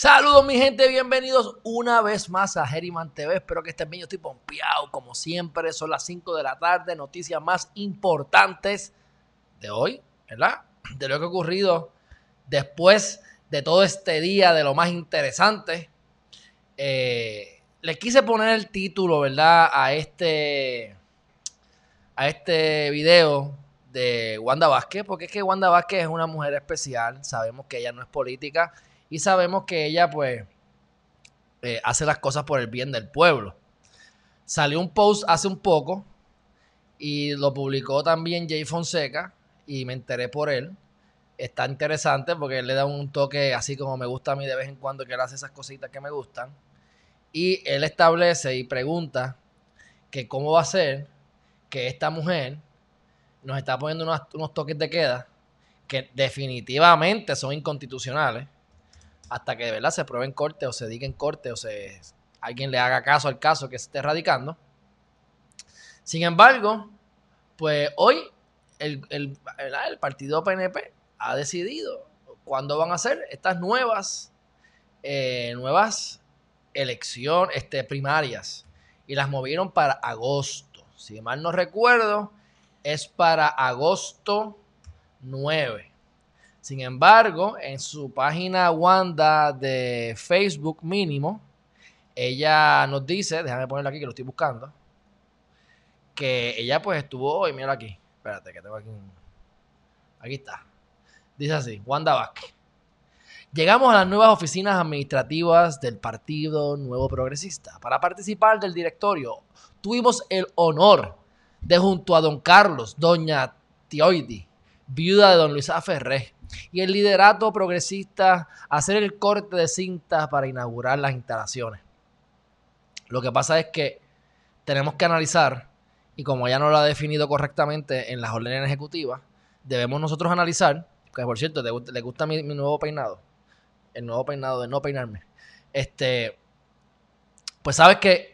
Saludos mi gente, bienvenidos una vez más a Herriman TV. Espero que estén bien, yo estoy pompeado como siempre. Son las 5 de la tarde, noticias más importantes de hoy, ¿verdad? De lo que ha ocurrido después de todo este día, de lo más interesante. Eh, le quise poner el título, ¿verdad? A este, a este video de Wanda Vázquez, porque es que Wanda Vázquez es una mujer especial. Sabemos que ella no es política y sabemos que ella pues eh, hace las cosas por el bien del pueblo. Salió un post hace un poco y lo publicó también Jay Fonseca y me enteré por él. Está interesante porque él le da un toque así como me gusta a mí de vez en cuando que él hace esas cositas que me gustan. Y él establece y pregunta que cómo va a ser que esta mujer nos está poniendo unos, unos toques de queda que definitivamente son inconstitucionales hasta que de verdad se pruebe en corte o se diga en corte o se alguien le haga caso al caso que se esté radicando. Sin embargo, pues hoy el, el, partido PNP ha decidido cuándo van a ser estas nuevas, eh, nuevas elecciones este, primarias y las movieron para agosto. Si mal no recuerdo, es para agosto 9. Sin embargo, en su página Wanda de Facebook mínimo, ella nos dice, déjame ponerla aquí que lo estoy buscando, que ella pues estuvo hoy, mira aquí, espérate que tengo aquí un... Aquí está. Dice así, Wanda Vázquez. Llegamos a las nuevas oficinas administrativas del Partido Nuevo Progresista. Para participar del directorio, tuvimos el honor de junto a don Carlos, doña Tioidi, viuda de don Luis Ferré, y el liderato progresista hacer el corte de cintas para inaugurar las instalaciones. Lo que pasa es que tenemos que analizar, y como ya no lo ha definido correctamente en las órdenes ejecutivas, debemos nosotros analizar, que por cierto, le gusta mi, mi nuevo peinado, el nuevo peinado de no peinarme, este, pues sabes que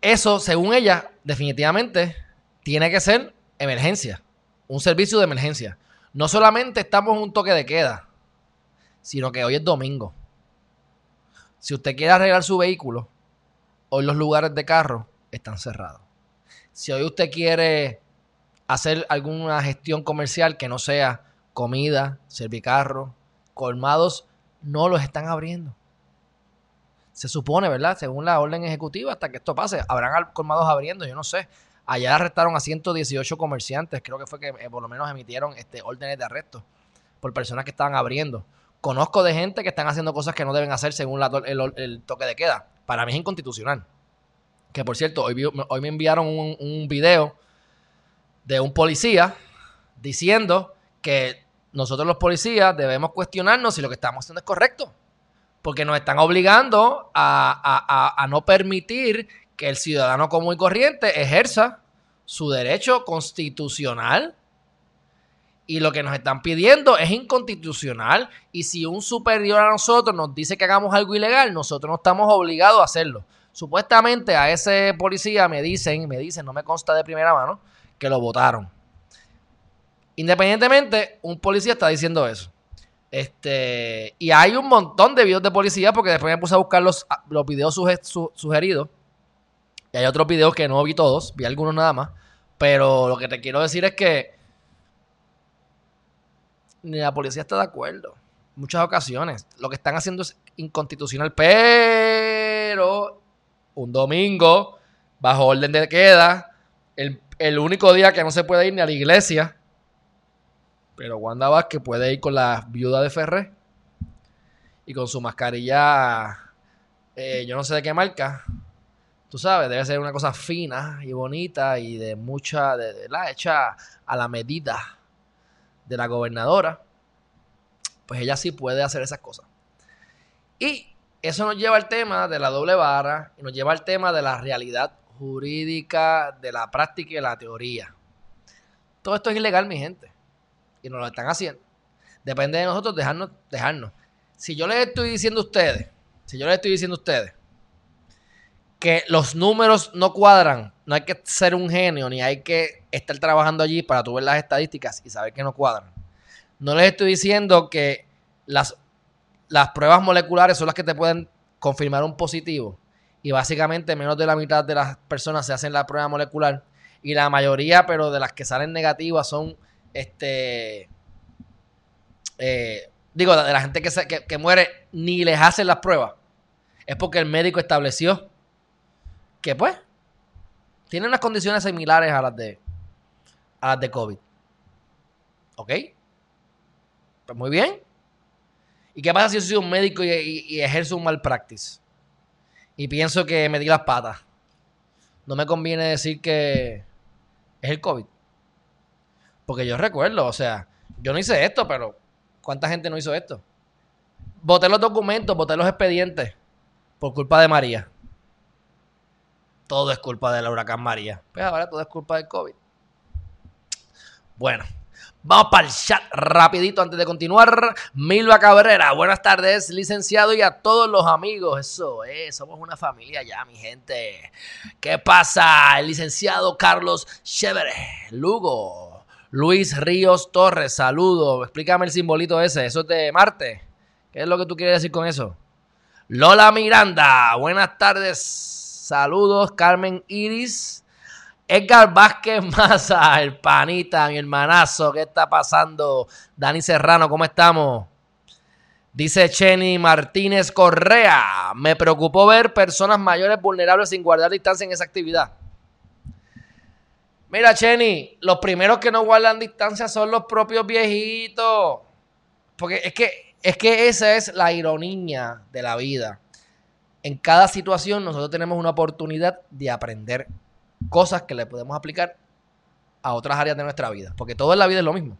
eso, según ella, definitivamente tiene que ser emergencia un servicio de emergencia. No solamente estamos en un toque de queda, sino que hoy es domingo. Si usted quiere arreglar su vehículo, hoy los lugares de carro están cerrados. Si hoy usted quiere hacer alguna gestión comercial que no sea comida, servicarro, colmados, no los están abriendo. Se supone, ¿verdad? Según la orden ejecutiva, hasta que esto pase, habrán colmados abriendo, yo no sé. Allá arrestaron a 118 comerciantes, creo que fue que eh, por lo menos emitieron este, órdenes de arresto por personas que estaban abriendo. Conozco de gente que están haciendo cosas que no deben hacer según el, toque de queda. Para mí es inconstitucional. Que por cierto, hoy, hoy me enviaron un, video de un policía diciendo que nosotros los policías debemos cuestionarnos si lo que estamos haciendo es correcto. Porque nos están obligando a no permitir que el ciudadano común y corriente ejerza su derecho constitucional. Y lo que nos están pidiendo es inconstitucional. Y si un superior a nosotros nos dice que hagamos algo ilegal, nosotros no estamos obligados a hacerlo. Supuestamente a ese policía me dicen, me dicen, no me consta de primera mano, que lo votaron. Independientemente, un policía está diciendo eso. Este, y hay un montón de videos de policía, porque después me puse a buscar los, los videos sugeridos y hay otros videos que no vi todos, vi algunos nada más. Pero lo que te quiero decir es que ni la policía está de acuerdo. En muchas ocasiones. Lo que están haciendo es inconstitucional. Pero un domingo, bajo orden de queda, el, el único día que no se puede ir ni a la iglesia. Pero Wanda Vázquez puede ir con la viuda de Ferré y con su mascarilla, eh, yo no sé de qué marca, tú sabes, debe ser una cosa fina y bonita y de mucha, de, la hecha a la medida de la gobernadora, pues ella sí puede hacer esas cosas. Y eso nos lleva al tema de la doble vara y nos lleva al tema de la realidad jurídica, de la práctica y la teoría. Todo esto es ilegal, mi gente. Y nos lo están haciendo. Depende de nosotros dejarnos, dejarnos. Si yo les estoy diciendo a ustedes, si yo les estoy diciendo a ustedes que los números no cuadran, no hay que ser un genio, ni hay que estar trabajando allí para tu ver las estadísticas y saber que no cuadran. No les estoy diciendo que las, las pruebas moleculares son las que te pueden confirmar un positivo. Y básicamente menos de la mitad de las personas se hacen la prueba molecular. Y la mayoría, pero de las que salen negativas son este eh, digo, de la gente que, que, muere, ni les hacen las pruebas. Es porque el médico estableció que, pues, tienen unas condiciones similares a las de, a las de COVID. ¿Ok? Pues muy bien. ¿Y qué pasa si yo soy un médico y, y, ejerzo un mal practice? Y pienso que me di las patas. No me conviene decir que es el COVID. Porque yo recuerdo, o sea, yo no hice esto, pero ¿Cuánta gente no hizo esto? Voté los documentos, voté los expedientes por culpa de María. Todo es culpa del huracán María. Pues ahora todo es culpa del COVID. Bueno, vamos para el chat rapidito antes de continuar. Milva Cabrera, buenas tardes, licenciado y a todos los amigos. Eso es, somos una familia ya, mi gente. ¿Qué pasa? El licenciado Carlos Chévere, Lugo. Luis Ríos Torres, saludo. Explícame el simbolito ese. Eso es de Marte. ¿Qué es lo que tú quieres decir con eso? Lola Miranda, buenas tardes. Saludos, Carmen Iris. Edgar Vázquez Maza, el panita, mi hermanazo. ¿Qué está pasando? Dani Serrano, ¿cómo estamos? Dice Chenny Martínez Correa. Me preocupó ver personas mayores vulnerables sin guardar distancia en esa actividad. Mira, Chenny, los primeros que no guardan distancia son los propios viejitos. Porque es que, es que esa es la ironía de la vida. En cada situación nosotros tenemos una oportunidad de aprender cosas que le podemos aplicar a otras áreas de nuestra vida. Porque todo en la vida es lo mismo.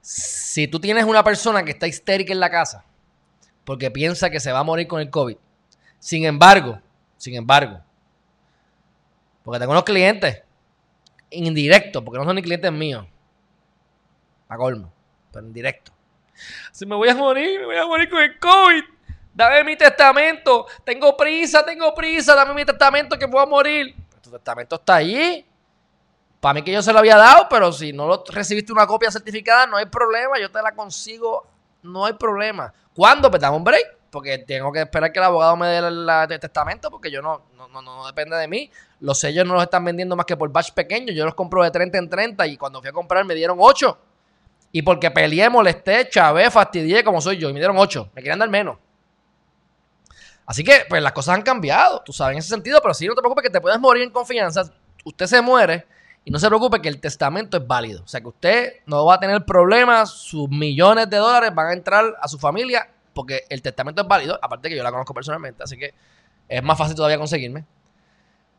Si tú tienes una persona que está histérica en la casa porque piensa que se va a morir con el COVID, sin embargo, sin embargo, porque tengo unos clientes indirecto, porque no son ni clientes míos. A colmo, pero indirecto. Si me voy a morir, me voy a morir con el COVID. Dame mi testamento. Tengo prisa, tengo prisa. Dame mi testamento que voy a morir. Tu testamento está allí. Para mí que yo se lo había dado, pero si no lo recibiste una copia certificada, no hay problema. Yo te la consigo. No hay problema. ¿Cuándo? Pues dame un break. Porque tengo que esperar que el abogado me dé el, testamento, porque yo no, no, no, no, depende de mí. Los sellos no los están vendiendo más que por batch pequeño. Yo los compro de 30 en 30 y cuando fui a comprar me dieron 8. Y porque peleé, molesté, chavé, fastidié como soy yo y me dieron 8. Me querían dar menos. Así que, pues las cosas han cambiado, tú sabes, en ese sentido, pero sí, no te preocupes que te puedes morir en confianza. Usted se muere y no se preocupe que el testamento es válido. O sea, que usted no va a tener problemas, sus millones de dólares van a entrar a su familia porque el testamento es válido, aparte que yo la conozco personalmente, así que es más fácil todavía conseguirme.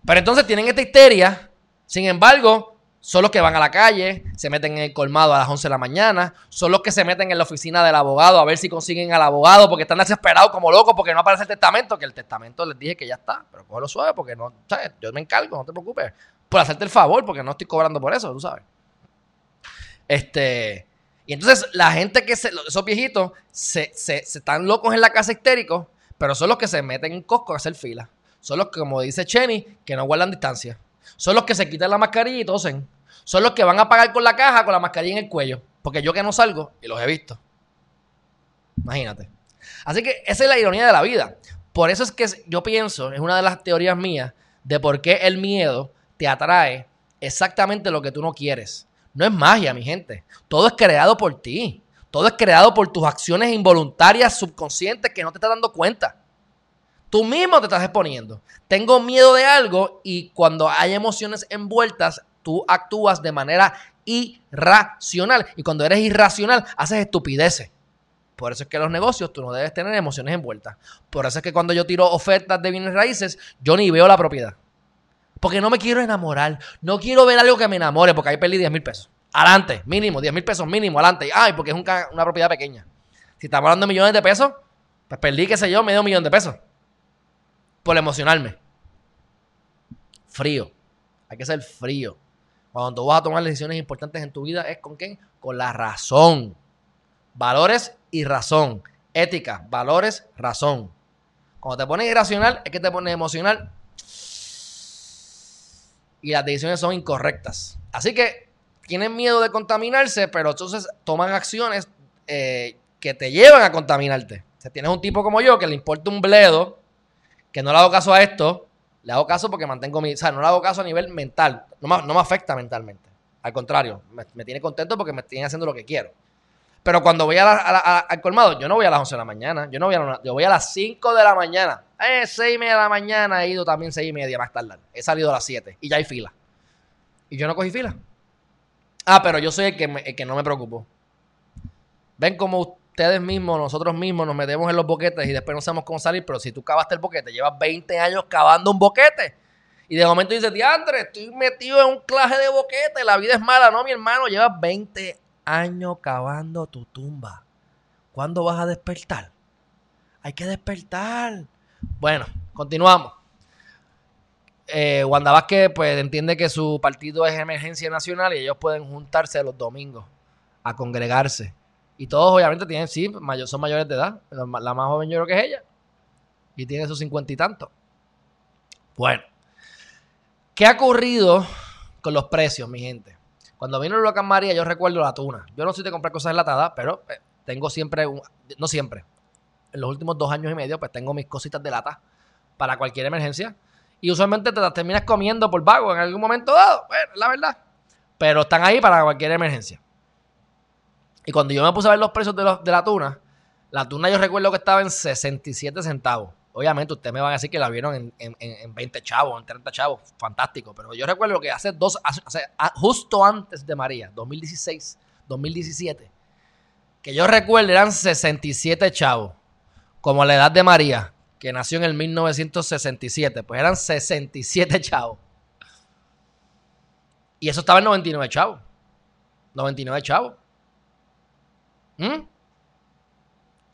Pero entonces tienen esta histeria, sin embargo, son los que van a la calle, se meten en el colmado a las 11 de la mañana, son los que se meten en la oficina del abogado a ver si consiguen al abogado porque están desesperados como locos porque no aparece el testamento, que el testamento les dije que ya está, pero cógelo suave porque no, ¿sabes? Yo me encargo, no te preocupes, por hacerte el favor porque no estoy cobrando por eso, tú sabes. Este, y entonces la gente que se, esos viejitos se, están locos en la casa histéricos, pero son los que se meten en Costco a hacer fila. Son los que, como dice Chenny, que no guardan distancia. Son los que se quitan la mascarilla y tosen. Son los que van a pagar con la caja con la mascarilla en el cuello. Porque yo que no salgo, y los he visto. Imagínate. Así que esa es la ironía de la vida. Por eso es que yo pienso, es una de las teorías mías, de por qué el miedo te atrae exactamente lo que tú no quieres. No es magia, mi gente. Todo es creado por ti. Todo es creado por tus acciones involuntarias, subconscientes, que no te estás dando cuenta. Tú mismo te estás exponiendo. Tengo miedo de algo y cuando hay emociones envueltas, tú actúas de manera irracional. Y cuando eres irracional, haces estupideces. Por eso es que los negocios tú no debes tener emociones envueltas. Por eso es que cuando yo tiro ofertas de bienes raíces, yo ni veo la propiedad. Porque no me quiero enamorar. No quiero ver algo que me enamore, porque ahí perdí 10 mil pesos. Adelante, mínimo, 10 mil pesos mínimo, adelante. Ay, porque es una propiedad pequeña. Si estamos hablando de millones de pesos, Pues perdí, qué sé yo, medio millón de pesos. Por emocionarme. Frío. Hay que ser frío. Cuando tú vas a tomar decisiones importantes en tu vida, ¿es con quién? Con la razón. Valores y razón. Ética, valores, razón. Cuando te pones irracional, es que te pones emocional. Y las decisiones son incorrectas. Así que tienen miedo de contaminarse, pero entonces toman acciones eh, que te llevan a contaminarte. Si tienes un tipo como yo que le importa un bledo, que no le hago caso a esto, le hago caso porque mantengo mi. O sea, no le hago caso a nivel mental. No me, no me afecta mentalmente. Al contrario, me, tiene contento porque me tiene haciendo lo que quiero. Pero cuando voy a al colmado, yo no voy a las 11 de la mañana. Yo no voy a, yo voy a las 5 de la mañana. Eh, 6 y media de la mañana he ido también 6 y media más tarde. He salido a las 7 y ya hay fila. Y yo no cogí fila. Ah, pero yo soy el que, el que no me preocupo. Ven como ustedes mismos, nosotros mismos nos metemos en los boquetes y después no sabemos cómo salir, pero si tú cavaste el boquete, llevas 20 años cavando un boquete. Y de momento dices, diantre, estoy metido en un claje de boquete, la vida es mala, no, mi hermano, llevas 20 años cavando tu tumba. ¿Cuándo vas a despertar? Hay que despertar. Bueno, continuamos. Eh, Wanda Vázquez pues entiende que su partido es emergencia nacional y ellos pueden juntarse los domingos a congregarse y todos obviamente tienen, sí, mayor, son mayores de edad. La más joven yo creo que es ella. Y tiene sus cincuenta y tantos. Bueno. ¿Qué ha ocurrido con los precios, mi gente? Cuando vino el huracán María, yo recuerdo la tuna. Yo no soy de comprar cosas enlatadas, pero eh, tengo siempre, no siempre, en los últimos dos años y medio, pues tengo mis cositas de lata para cualquier emergencia. Y usualmente te las terminas comiendo por vago en algún momento dado. Bueno, la verdad. Pero están ahí para cualquier emergencia. Y cuando yo me puse a ver los precios de, la tuna, la tuna yo recuerdo que estaba en 67 centavos. Obviamente ustedes me van a decir que la vieron en, 20 chavos, en 30 chavos. Fantástico. Pero yo recuerdo que hace dos, justo antes de María, 2016, 2017, que yo recuerdo eran 67 chavos. Como la edad de María, que nació en el 1967. Pues eran 67 chavos. Y eso estaba en 99 chavos. 99 chavos. ¿Mm?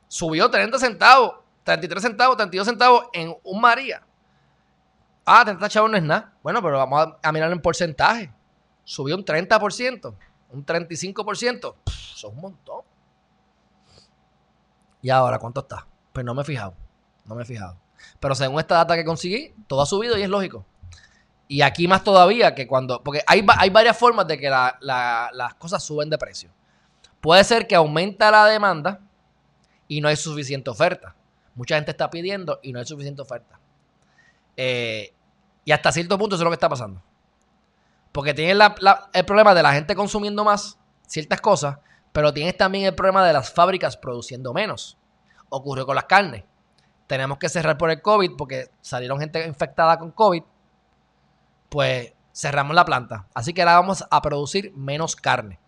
Subió 30 centavos, 33 centavos, 32 centavos en un María. Ah, 30 chavos no es nada. Bueno, pero vamos a, mirar en porcentaje. Subió un 30%, un 35%. eso es un montón. ¿Y ahora cuánto está? Pues no me he fijado. No me he fijado. Pero según esta data que conseguí, todo ha subido y es lógico. Y aquí más todavía que cuando. Porque hay, hay varias formas de que las cosas suben de precio. Puede ser que aumenta la demanda y no hay suficiente oferta. Mucha gente está pidiendo y no hay suficiente oferta. Eh, y hasta cierto punto eso es lo que está pasando. Porque tienes el problema de la gente consumiendo más ciertas cosas, pero tienes también el problema de las fábricas produciendo menos. Ocurrió con las carnes. Tenemos que cerrar por el COVID porque salieron gente infectada con COVID. Pues cerramos la planta. Así que ahora vamos a producir menos carne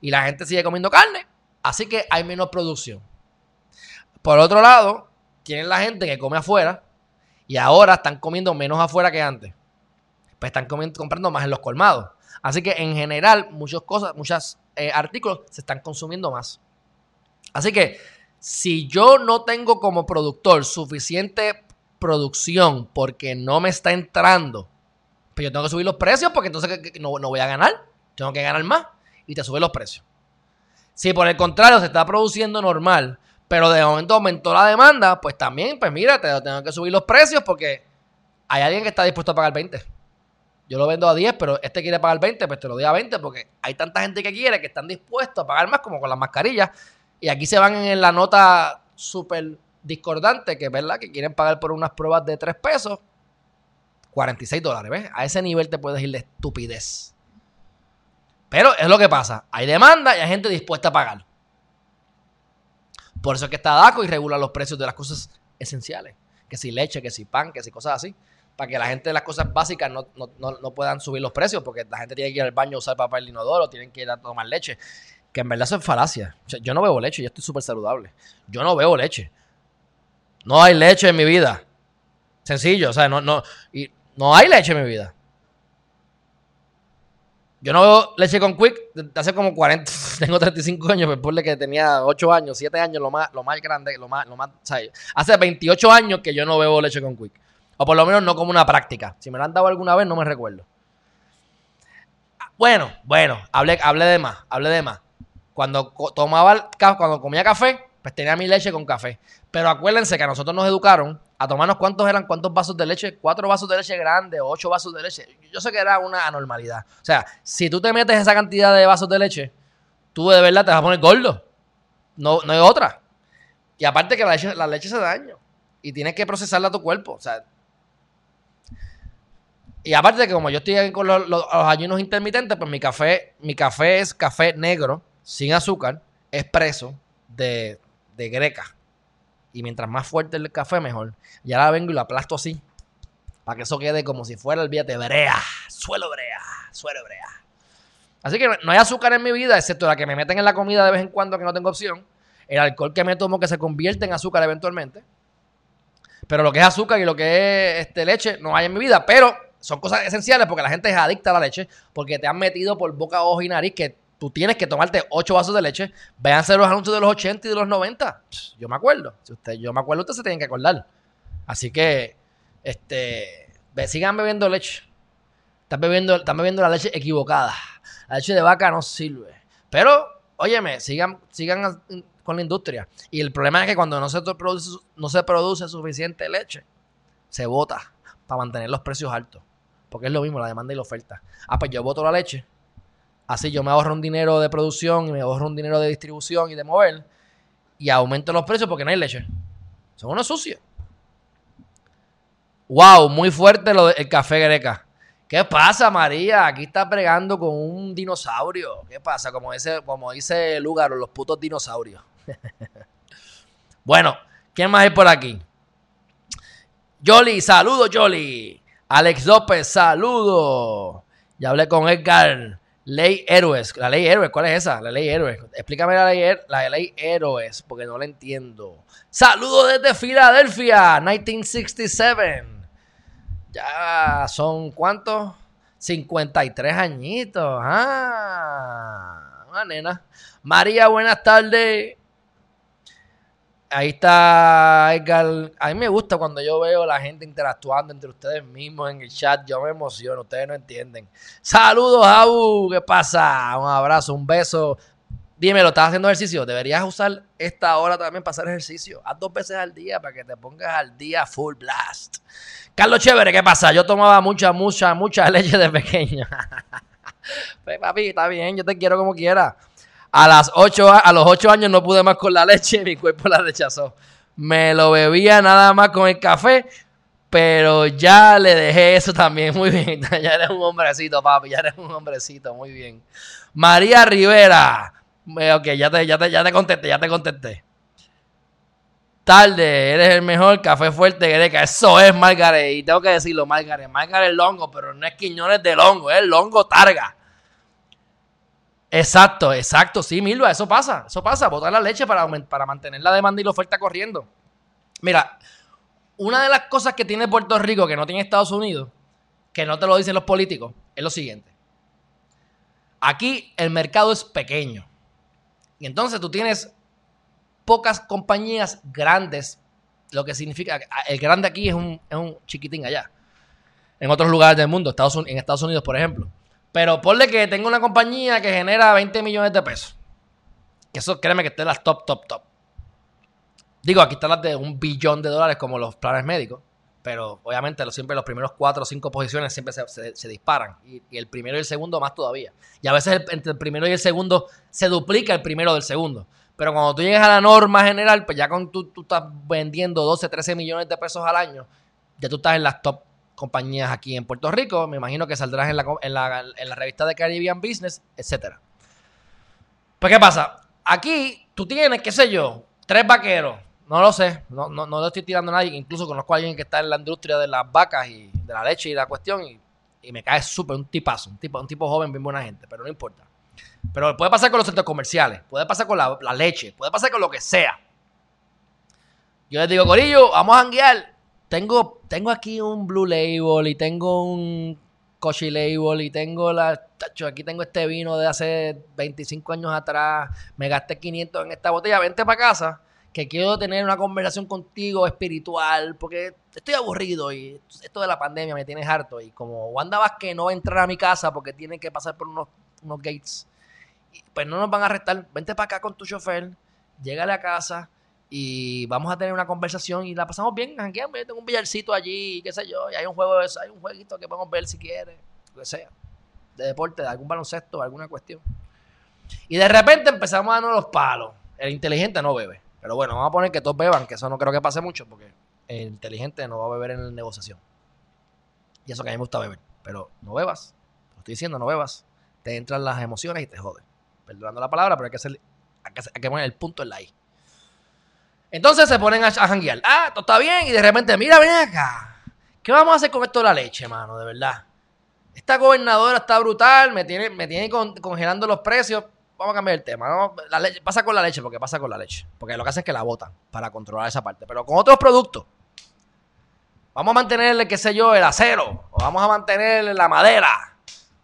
y la gente sigue comiendo carne, así que hay menos producción. Por otro lado, tienen la gente que come afuera y ahora están comiendo menos afuera que antes. Pues están comprando más en los colmados. Así que en general, muchas cosas, muchos eh, artículos se están consumiendo más. Así que si yo no tengo como productor suficiente producción porque no me está entrando, pues yo tengo que subir los precios porque entonces no, no voy a ganar. Tengo que ganar más y te sube los precios. Si por el contrario se está produciendo normal, pero de momento aumentó la demanda, pues también, pues mira, te tengo que subir los precios porque hay alguien que está dispuesto a pagar 20. Yo lo vendo a 10, pero este quiere pagar 20, pues te lo doy a 20 porque hay tanta gente que quiere que están dispuestos a pagar más como con las mascarillas. Y aquí se van en la nota súper discordante, que es verdad que quieren pagar por unas pruebas de 3 pesos, 46 dólares, ¿ves? A ese nivel te puedes ir de estupidez. Pero es lo que pasa. Hay demanda y hay gente dispuesta a pagar. Por eso es que está DACO y regula los precios de las cosas esenciales. Que si leche, que si pan, que si cosas así. Para que la gente de las cosas básicas no, puedan subir los precios. Porque la gente tiene que ir al baño a usar papel inodoro, tienen que ir a tomar leche. Que en verdad eso es falacia. yo no bebo leche, yo estoy súper saludable. Yo no bebo leche. No hay leche en mi vida. Sencillo, o sea, no, no, y no hay leche en mi vida. Yo no veo leche con quick hace como 40, tengo 35 años, pero por que tenía 8 años, 7 años, lo más, lo más grande, lo más, lo más, hace 28 años que yo no bebo leche con quick. O por lo menos no como una práctica. Si me lo han dado alguna vez, no me recuerdo. Bueno, bueno, hablé, hablé de más, hablé de más. Cuando tomaba, cuando comía café, pues tenía mi leche con café. Pero acuérdense que a nosotros nos educaron a tomarnos cuántos eran, cuántos vasos de leche, cuatro vasos de leche grandes, ocho vasos de leche. Yo sé que era una anormalidad. O sea, si tú te metes esa cantidad de vasos de leche, tú de verdad te vas a poner gordo. No, no hay otra. Y aparte que la leche, la leche se daño. Y tienes que procesarla a tu cuerpo. O sea. Y aparte que como yo estoy con los, los, ayunos intermitentes, pues mi café, mi café es café negro, sin azúcar, expreso, de, de greca. Y mientras más fuerte el café, mejor. Ya la vengo y lo aplasto así. Para que eso quede como si fuera el de brea. Suelo brea. Suelo brea. Así que no hay azúcar en mi vida, excepto la que me meten en la comida de vez en cuando que no tengo opción. El alcohol que me tomo que se convierte en azúcar eventualmente. Pero lo que es azúcar y lo que es este, leche no hay en mi vida. Pero son cosas esenciales porque la gente es adicta a la leche. Porque te han metido por boca, ojo y nariz que tú tienes que tomarte 8 vasos de leche. Véanse los anuncios de los 80 y de los 90. Yo me acuerdo. Si yo me acuerdo, ustedes se tienen que acordar. Así que, este, sigan bebiendo leche. Están bebiendo, están bebiendo la leche equivocada. La leche de vaca no sirve. Pero, óyeme, sigan, sigan con la industria. Y el problema es que cuando no se produce, no se produce suficiente leche, se bota para mantener los precios altos. Porque es lo mismo, la demanda y la oferta. Ah, pues yo voto la leche Así yo me ahorro un dinero de producción y me ahorro un dinero de distribución y de mover y aumento los precios porque no hay leche. Son unos sucios. Wow, muy fuerte lo del café greca. ¿Qué pasa, María? Aquí está pregando con un dinosaurio. ¿Qué pasa? Como, ese, como dice Lugaro, los putos dinosaurios. bueno, ¿quién más hay por aquí? Jolly, saludo, Jolly. Alex López, saludo. Ya hablé con Edgar. Ley Héroes. La ley Héroes, ¿cuál es esa? La ley Héroes. Explícame la ley, la ley Héroes, porque no la entiendo. Saludos desde Filadelfia, 1967. Ya son cuántos? 53 añitos. Ah, una nena. María, buenas tardes. Ahí está Edgar. A mí me gusta cuando yo veo la gente interactuando entre ustedes mismos en el chat. Yo me emociono, ustedes no entienden. Saludos, Abu. ¿Qué pasa? Un abrazo, un beso. Dímelo, ¿estás haciendo ejercicio? Deberías usar esta hora también para hacer ejercicio. Haz dos veces al día para que te pongas al día full blast. Carlos Chévere, ¿qué pasa? Yo tomaba mucha, mucha, mucha leche de pequeño. pues papi, está bien, yo te quiero como quiera. A, las ocho, a los 8 años no pude más con la leche, mi cuerpo la rechazó. Me lo bebía nada más con el café, pero ya le dejé eso también. Muy bien, ya eres un hombrecito, papi, ya eres un hombrecito, muy bien. María Rivera. Eh, ok, ya te, ya te, ya te contesté, ya te contesté. Tarde, eres el mejor café fuerte greca. Eso es Margaret. Y tengo que decirlo, Margaret. Margaret Longo, pero no es Quiñones de Longo, es Longo Targa. Exacto, exacto. Sí, Milva, eso pasa. Eso pasa. Botar la leche para, para mantener la demanda y la oferta corriendo. Mira, una de las cosas que tiene Puerto Rico que no tiene Estados Unidos, que no te lo dicen los políticos, es lo siguiente. Aquí el mercado es pequeño. Y entonces tú tienes pocas compañías grandes, lo que significa, el grande aquí es un, es un chiquitín allá. En otros lugares del mundo, en Estados Unidos, por ejemplo. Pero ponle que tengo una compañía que genera 20 millones de pesos. Que eso créeme que esté las top, top, top. Digo, aquí están las de un billón de dólares como los planes médicos. Pero obviamente siempre los primeros cuatro o cinco posiciones siempre se, disparan. Y, el primero y el segundo más todavía. Y a veces entre el primero y el segundo se duplica el primero del segundo. Pero cuando tú llegas a la norma general, pues ya con tú, tú estás vendiendo 12, 13 millones de pesos al año, ya tú estás en las top compañías aquí en Puerto Rico. Me imagino que saldrás en la, en la, revista de Caribbean Business, etc. Pues, ¿qué pasa? Aquí tú tienes, qué sé yo, tres vaqueros. No lo sé, no, no, no le estoy tirando a nadie. Incluso conozco a alguien que está en la industria de las vacas y de la leche y la cuestión. Y, me cae súper un tipazo, un tipo, un tipo joven, bien buena gente, pero no importa. Pero puede pasar con los centros comerciales, puede pasar con la, la leche, puede pasar con lo que sea. Yo les digo, Corillo, vamos a janguear tengo, tengo aquí un Blue Label y tengo un Cochi Label y tengo la. Tacho, aquí tengo este vino de hace 25 años atrás. Me gasté 500 en esta botella. Vente para casa que quiero tener una conversación contigo espiritual, porque estoy aburrido y esto de la pandemia me tiene harto. Y como Wanda Vázquez no va a entrar a mi casa porque tiene que pasar por unos, unos gates, pues no nos van a arrestar. Vente para acá con tu chofer, llégale a casa y vamos a tener una conversación y la pasamos bien. Yo tengo un billarcito allí, qué sé yo, y hay un juego hay un jueguito que podemos ver si quieres, lo que sea, de deporte, de algún baloncesto, alguna cuestión. Y de repente empezamos a darnos los palos. El inteligente no bebe. Pero bueno, vamos a poner que todos beban, que eso no creo que pase mucho, porque el inteligente no va a beber en la negociación. Y eso que a mí me gusta beber. Pero no bebas. Lo estoy diciendo, no bebas. Te entran las emociones y te jode. Perdonando la palabra, pero hay que, hacer, hay que, poner el punto en la I. Entonces se ponen a, a janguear. Ah, todo está bien. Y de repente, mira, ven acá. ¿Qué vamos a hacer con esto de la leche, mano? De verdad. Esta gobernadora está brutal. Me tiene, me tiene congelando los precios vamos a cambiar el tema. La leche, pasa con la leche, porque pasa con la leche. Porque lo que hacen es que la botan para controlar esa parte. Pero con otros productos, vamos a mantenerle, qué sé yo, el acero, o vamos a mantener la madera,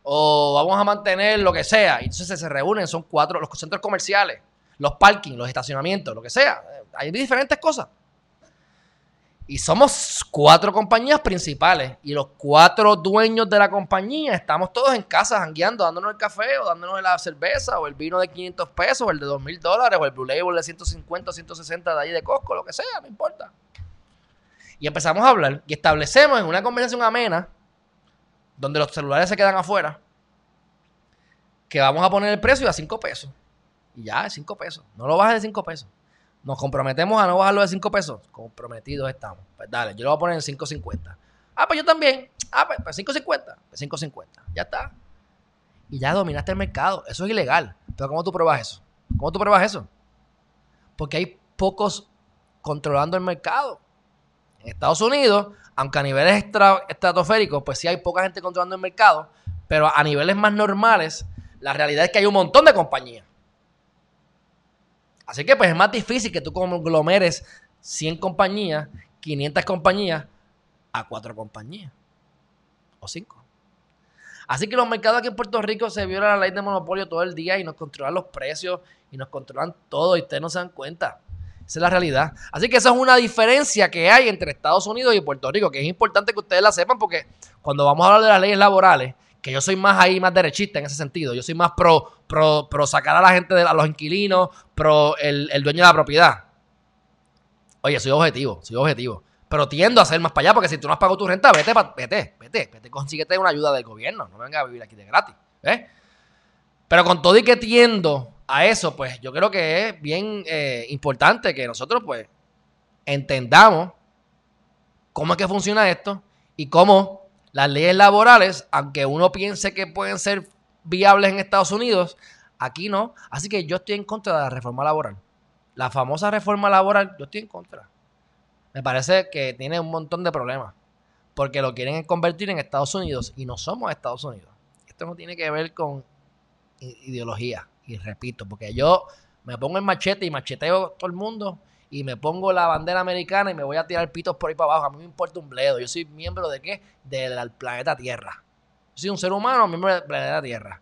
o vamos a mantener lo que sea. Y entonces se reúnen, son cuatro, los centros comerciales, los parkings, los estacionamientos, lo que sea. Hay diferentes cosas. Y somos cuatro compañías principales. Y los cuatro dueños de la compañía estamos todos en casa jangueando, dándonos el café o dándonos la cerveza o el vino de 500 pesos o el de 2 mil dólares o el Blue Label de 150 o 160 de ahí de Costco, lo que sea, no importa. Y empezamos a hablar y establecemos en una conversación amena, donde los celulares se quedan afuera, que vamos a poner el precio a 5 pesos. Y ya, 5 pesos. No lo bajes de 5 pesos. Nos comprometemos a no bajarlo de 5 pesos. Comprometidos estamos. Pues dale, yo lo voy a poner en 5.50. Ah, pues yo también. Ah, pues, pues 5.50. Pues 5.50. Ya está. Y ya dominaste el mercado. Eso es ilegal. Pero ¿cómo tú pruebas eso? ¿Cómo tú pruebas eso? Porque hay pocos controlando el mercado. En Estados Unidos, aunque a niveles estratosféricos, pues sí hay poca gente controlando el mercado, pero a niveles más normales, la realidad es que hay un montón de compañías. Así que pues es más difícil que tú conglomeres 100 compañías, 500 compañías a 4 compañías o 5. Así que los mercados aquí en Puerto Rico se violan la ley de monopolio todo el día y nos controlan los precios y nos controlan todo y ustedes no se dan cuenta. Esa es la realidad. Así que esa es una diferencia que hay entre Estados Unidos y Puerto Rico, que es importante que ustedes la sepan porque cuando vamos a hablar de las leyes laborales, que yo soy más ahí, más derechista en ese sentido. Yo soy más pro, pro, sacar a la gente, de, a los inquilinos, pro el, dueño de la propiedad. Oye, soy objetivo, soy objetivo. Pero tiendo a ser más para allá, porque si tú no has pagado tu renta, vete, vete, vete, vete, consíguete una ayuda del gobierno. No venga a vivir aquí de gratis. ¿ves? Pero con todo y que tiendo a eso, pues yo creo que es bien eh, importante que nosotros, pues, entendamos cómo es que funciona esto y cómo las leyes laborales, aunque uno piense que pueden ser viables en Estados Unidos, aquí no. Así que yo estoy en contra de la reforma laboral. La famosa reforma laboral, yo estoy en contra. Me parece que tiene un montón de problemas. Porque lo quieren convertir en Estados Unidos y no somos Estados Unidos. Esto no tiene que ver con ideología. Y repito, porque yo me pongo el machete y macheteo todo el mundo y me pongo la bandera americana y me voy a tirar pitos por ahí para abajo. A mí me importa un bledo. Yo soy miembro de qué? Del planeta Tierra. Yo soy un ser humano, miembro del planeta Tierra.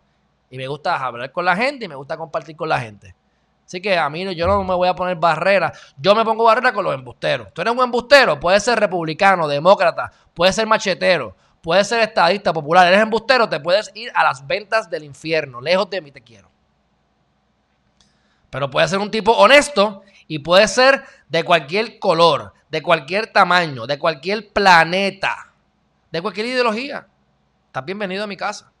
Y me gusta hablar con la gente y me gusta compartir con la gente. Así que a mí yo no me voy a poner barreras. Yo me pongo barreras con los embusteros. Tú eres un embustero, puedes ser republicano, demócrata, puedes ser machetero, puedes ser estadista popular. Eres embustero, te puedes ir a las ventas del infierno. Lejos de mí te quiero. Pero puedes ser un tipo honesto y puede ser de cualquier color, de cualquier tamaño, de cualquier planeta, de cualquier ideología. Estás bienvenido a mi casa,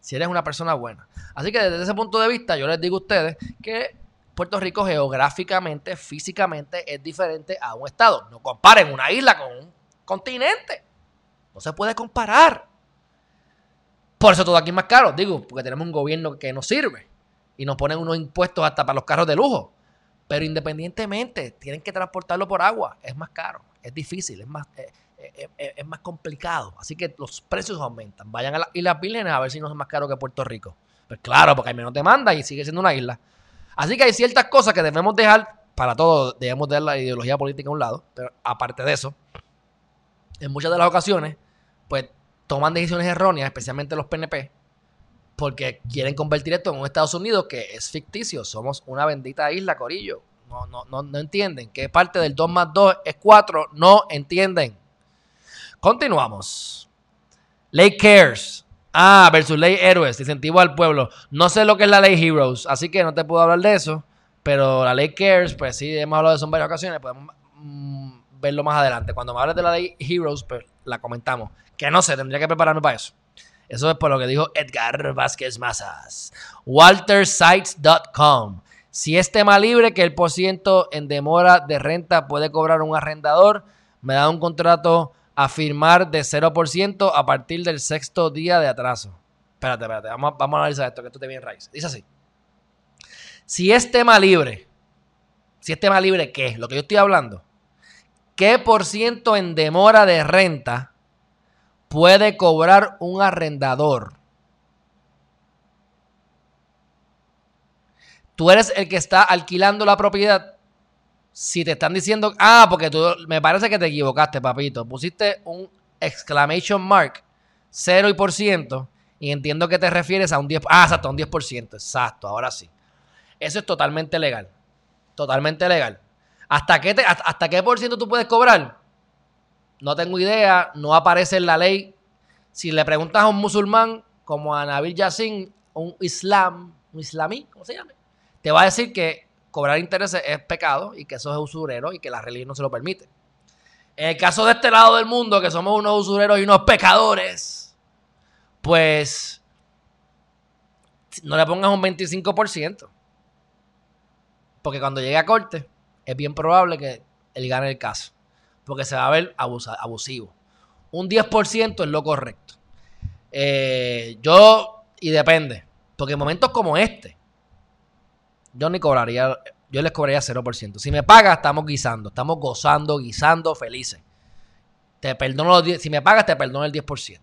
si eres una persona buena. Así que desde ese punto de vista, yo les digo a ustedes que Puerto Rico geográficamente, físicamente, es diferente a un estado. No comparen una isla con un continente. No se puede comparar. Por eso todo aquí es más caro. Digo, porque tenemos un gobierno que nos sirve. Y nos ponen unos impuestos hasta para los carros de lujo. Pero independientemente, tienen que transportarlo por agua. Es más caro, es difícil, es más, eh, eh, eh, es más complicado. Así que los precios aumentan. Vayan a las Islas Vírgenes a ver si no es más caro que Puerto Rico. Pues claro, porque hay menos demanda y sigue siendo una isla. Así que hay ciertas cosas que debemos dejar, para todo, debemos dejar la ideología política a un lado. Pero aparte de eso, en muchas de las ocasiones, pues toman decisiones erróneas, especialmente los PNP, porque quieren convertir esto en un Estados Unidos que es ficticio. Somos una bendita isla, Corillo. No, no, no, no entienden. Que parte del 2 más 2 es 4. No entienden. Continuamos. Ley Cares. Ah, versus Ley Héroes. Incentivo al pueblo. No sé lo que es la Ley Heroes, así que no te puedo hablar de eso. Pero la Ley Cares, pues sí, hemos hablado de eso en varias ocasiones. Podemos mm, verlo más adelante. Cuando me hables de la Ley Heroes, pues la comentamos. Que no sé, tendría que prepararme para eso. Eso es por lo que dijo Edgar Vázquez Mazas. WalterSites.com. Si es tema libre que el por ciento en demora de renta puede cobrar un arrendador, me da un contrato a firmar de 0% a partir del sexto día de atraso. Espérate, espérate, vamos, vamos a analizar esto, que esto te viene raíz. Dice así. Si es tema libre, si es tema libre, ¿qué? Lo que yo estoy hablando. ¿Qué por ciento en demora de renta puede cobrar un arrendador. Tú eres el que está alquilando la propiedad. Si te están diciendo, ah, porque tú me parece que te equivocaste, papito. Pusiste un exclamation mark, cero y por ciento, y entiendo que te refieres a un 10%. Ah, exacto, a un 10%. Exacto, ahora sí. Eso es totalmente legal. Totalmente legal. ¿Hasta qué, hasta qué por ciento tú puedes cobrar? No tengo idea, no aparece en la ley. Si le preguntas a un musulmán como a Nabil Yassin, un islam, un islamí, ¿cómo se llama? Te va a decir que cobrar intereses es pecado y que eso es usurero y que la religión no se lo permite. En el caso de este lado del mundo, que somos unos usureros y unos pecadores, pues no le pongas un 25%. Porque cuando llegue a corte, es bien probable que él gane el caso porque se va a ver abusivo. Un 10% es lo correcto. Eh, yo, y depende, porque en momentos como este, yo ni cobraría, yo les cobraría 0%. Si me pagas, estamos guisando, estamos gozando, guisando, felices. Te perdono los 10, si me pagas, te perdono el 10%.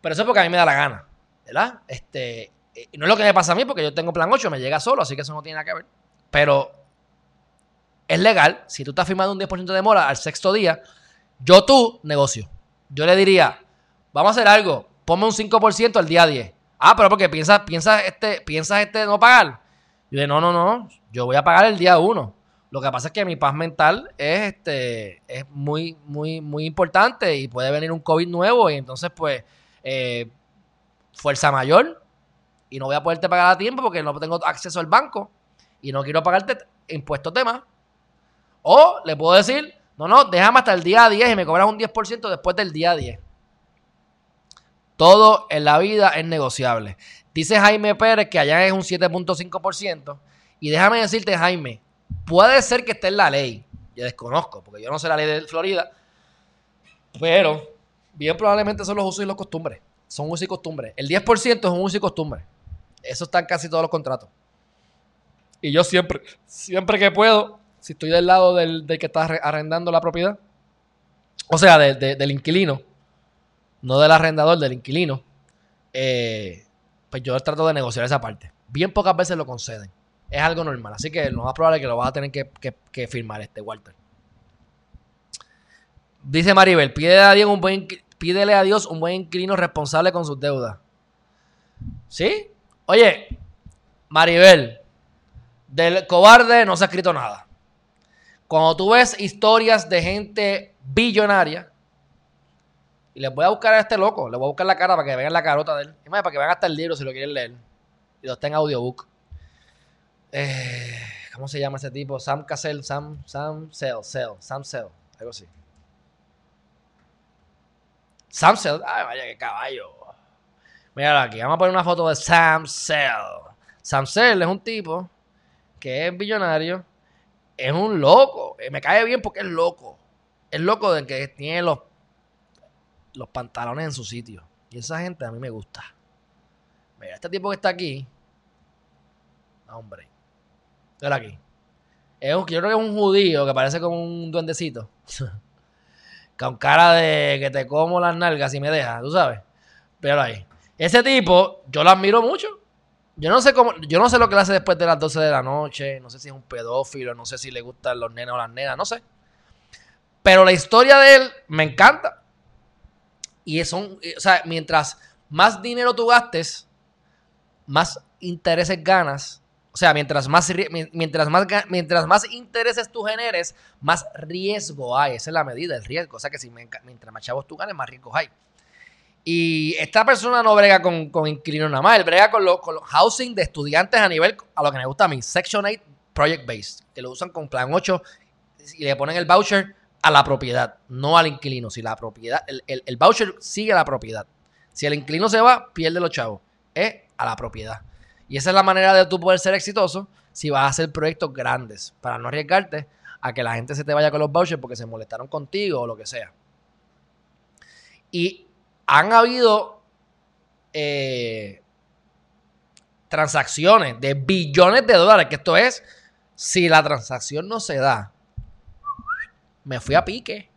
Pero eso es porque a mí me da la gana, ¿verdad? Este, y no es lo que me pasa a mí, porque yo tengo plan 8, me llega solo, así que eso no tiene nada que ver. Pero es legal, si tú estás firmando un 10% de demora al sexto día, yo tú negocio. Yo le diría, vamos a hacer algo, ponme un 5% al día 10. Ah, pero porque piensas, piensas este, piensas este no pagar. Yo le no, no, no, yo voy a pagar el día 1. Lo que pasa es que mi paz mental es, este, es muy, muy, muy importante y puede venir un COVID nuevo y entonces pues eh, fuerza mayor y no voy a poderte pagar a tiempo porque no tengo acceso al banco y no quiero pagarte impuestos de más. O le puedo decir, no, no, déjame hasta el día 10 y me cobras un 10% después del día 10. Todo en la vida es negociable. Dice Jaime Pérez que allá es un 7.5%. Y déjame decirte, Jaime, puede ser que esté en la ley. Yo desconozco, porque yo no sé la ley de Florida. Pero bien probablemente son los usos y los costumbres. Son usos y costumbres. El 10% es un uso y costumbre. Eso está en casi todos los contratos. Y yo siempre, siempre que puedo, si estoy del lado del, que está arrendando la propiedad, o sea, del inquilino, no del arrendador, del inquilino, eh, pues yo trato de negociar esa parte. Bien pocas veces lo conceden. Es algo normal. Así que lo más probable es que lo vas a tener que, firmar este, Walter. Dice Maribel, pídele a, Dios un buen, pídele a Dios un buen inquilino responsable con sus deudas. ¿Sí? Oye, Maribel, del cobarde no se ha escrito nada. Cuando tú ves historias de gente billonaria, y les voy a buscar a este loco, les voy a buscar la cara para que vean la carota de él. Y más, para que vean hasta el libro si lo quieren leer. Y lo está en audiobook. Eh, ¿Cómo se llama ese tipo? Sam Cassell, Sam, Sam Cell, Cell, Sam Cell, algo así. Sam Cell, ay, vaya que caballo. Mira aquí, vamos a poner una foto de Sam Cell. Sam Cell es un tipo que es billonario es un loco. Eh, me cae bien porque es loco. Es loco de que tiene los, los pantalones en su sitio. Y esa gente a mí me gusta. Mira, este tipo que está aquí. Hombre. Mira aquí. Es un, yo creo que es un judío que parece como un duendecito. Con cara de que te como las nalgas y me deja, tú sabes. Pero ahí. Ese tipo, yo lo admiro mucho. Yo no sé cómo, yo no sé lo que le hace después de las 12 de la noche, no sé si es un pedófilo, no sé si le gustan los nenes o las nenas, no sé. Pero la historia de él me encanta. Y son, o sea, mientras más dinero tú gastes, más intereses ganas. O sea, mientras más, mientras más, mientras más intereses tú generes, más riesgo hay. Esa es la medida, el riesgo. O sea que si mientras más chavos tú ganes, más riesgos hay. Y esta persona no brega con, con inquilinos nada más, él brega con, los housing de estudiantes a nivel, a lo que me gusta a mí, Section 8 Project Based, que lo usan con Plan 8 y le ponen el voucher a la propiedad, no al inquilino. Si la propiedad, el, el, voucher sigue a la propiedad. Si el inquilino se va, pierde los chavos. Es a la propiedad. Y esa es la manera de tú poder ser exitoso si vas a hacer proyectos grandes, para no arriesgarte a que la gente se te vaya con los vouchers porque se molestaron contigo o lo que sea. Y han habido eh, transacciones de billones de dólares, que esto es, si la transacción no se da, me fui a pique.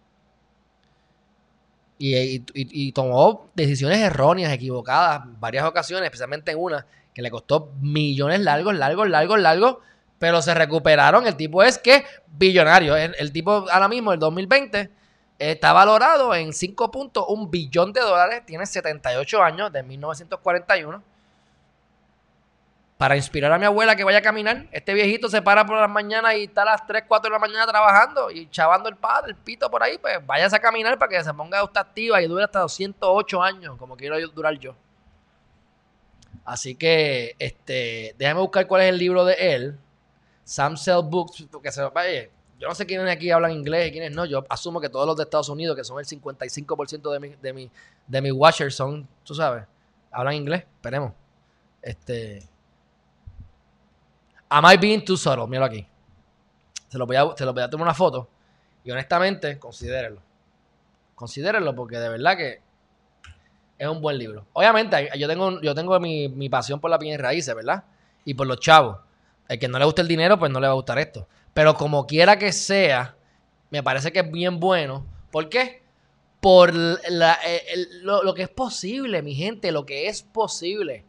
Y, tomó decisiones erróneas, equivocadas, varias ocasiones, especialmente en una que le costó millones largos, largos, largos, largos, pero se recuperaron. El tipo es que billonario. El, el tipo ahora mismo, el 2020, Está valorado en 5.1 billón de dólares. Tiene 78 años, de 1941. Para inspirar a mi abuela que vaya a caminar. Este viejito se para por las mañanas y está a las 3, 4 de la mañana trabajando y chavando el padre, el pito por ahí. Pues váyase a caminar para que se ponga usted activa y dure hasta 208 años, como quiero durar yo. Así que, este, déjame buscar cuál es el libro de él. Sam Books, porque se vaya yo no sé quiénes aquí hablan inglés y quiénes no. Yo asumo que todos los de Estados Unidos, que son el 55% de mi, de mi, de mi watchers, son, tú sabes, hablan inglés. Esperemos. Este. Am I being too subtle? Míralo aquí. Se lo voy a, se lo voy a tomar una foto. Y honestamente, considérenlo. Considérenlo porque de verdad que es un buen libro. Obviamente, yo tengo, yo tengo mi, mi pasión por la piel raíces, ¿verdad? Y por los chavos. El que no le guste el dinero, pues no le va a gustar esto. Pero como quiera que sea, me parece que es bien bueno. ¿Por qué? Por lo, que es posible, mi gente, lo que es posible.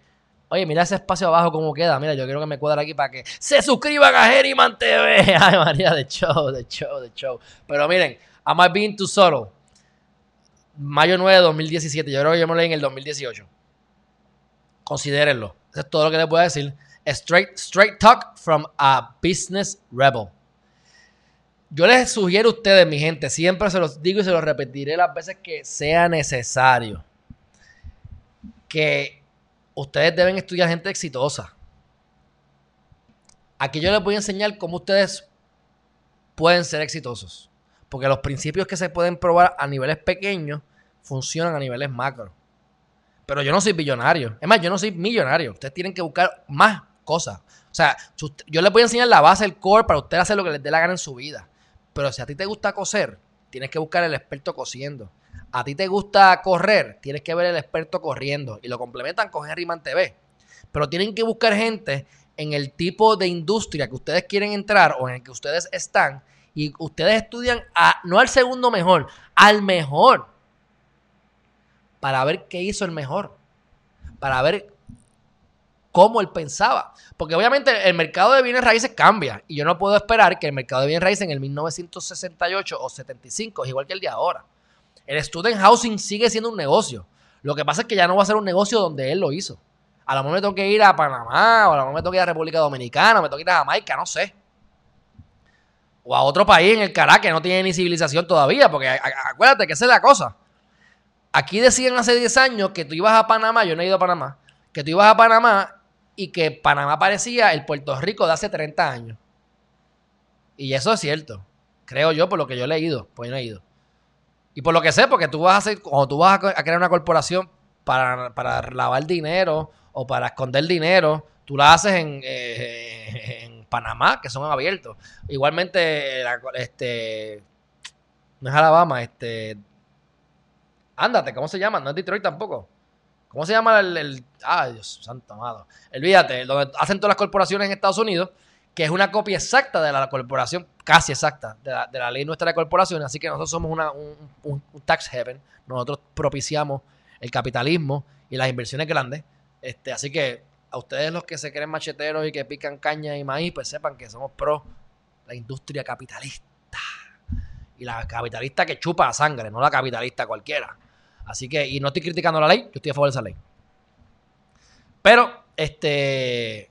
Oye, mira ese espacio abajo cómo queda. Mira, yo quiero que me cuadre aquí para que se suscriban a Geriman TV. Ay, María, de show, de show, de show. Pero miren, Am I Being Too Solo. Mayo 9 de 2017. Yo creo que yo me leí en el 2018. Considérenlo. Eso es todo lo que les puedo decir. Straight, straight talk from a business rebel. Yo les sugiero a ustedes, mi gente, siempre se los digo y se los repetiré las veces que sea necesario, que ustedes deben estudiar gente exitosa. Aquí yo les voy a enseñar cómo ustedes pueden ser exitosos. Porque los principios que se pueden probar a niveles pequeños funcionan a niveles macro. Pero yo no soy billonario. Es más, yo no soy millonario. Ustedes tienen que buscar más cosas. O sea, yo les voy a enseñar la base, el core, para ustedes hacer lo que les dé la gana en su vida. Pero si a ti te gusta coser, tienes que buscar el experto cosiendo. A ti te gusta correr, tienes que ver el experto corriendo. Y lo complementan con Henryman TV. Pero tienen que buscar gente en el tipo de industria que ustedes quieren entrar o en el que ustedes están. Y ustedes estudian a, no al segundo mejor, al mejor. Para ver qué hizo el mejor. Para ver cómo él pensaba. Porque obviamente el mercado de bienes raíces cambia y yo no puedo esperar que el mercado de bienes raíces en el 1968 o 75 es igual que el de ahora. El student housing sigue siendo un negocio. Lo que pasa es que ya no va a ser un negocio donde él lo hizo. A lo mejor me tengo que ir a Panamá, o a lo mejor me tengo que ir a República Dominicana, o me tengo que ir a Jamaica, no sé. O a otro país en el Caracas que no tiene ni civilización todavía, porque acuérdate que esa es la cosa. Aquí decían hace 10 años que tú ibas a Panamá, yo no he ido a Panamá, que tú ibas a Panamá y que Panamá parecía el Puerto Rico de hace 30 años. Y eso es cierto. Creo yo, por lo que yo he leído. Pues he ido. Y por lo que sé, porque tú vas a hacer, cuando tú vas a crear una corporación para, lavar dinero o para esconder dinero, tú la haces en, eh, en Panamá, que son abiertos. Igualmente, este, no es Alabama, este, ándate, ¿cómo se llama? No es Detroit tampoco. ¿Cómo se llama el, ay Dios santo amado? Olvídate, donde hacen todas las corporaciones en Estados Unidos, que es una copia exacta de la corporación, casi exacta, de la, ley nuestra de corporaciones. Así que nosotros somos un, tax heaven. Nosotros propiciamos el capitalismo y las inversiones grandes. Este, así que a ustedes los que se creen macheteros y que pican caña y maíz, pues sepan que somos pro la industria capitalista. Y la capitalista que chupa sangre, no la capitalista cualquiera. Así que, y no estoy criticando la ley, yo estoy a favor de esa ley. Pero, este,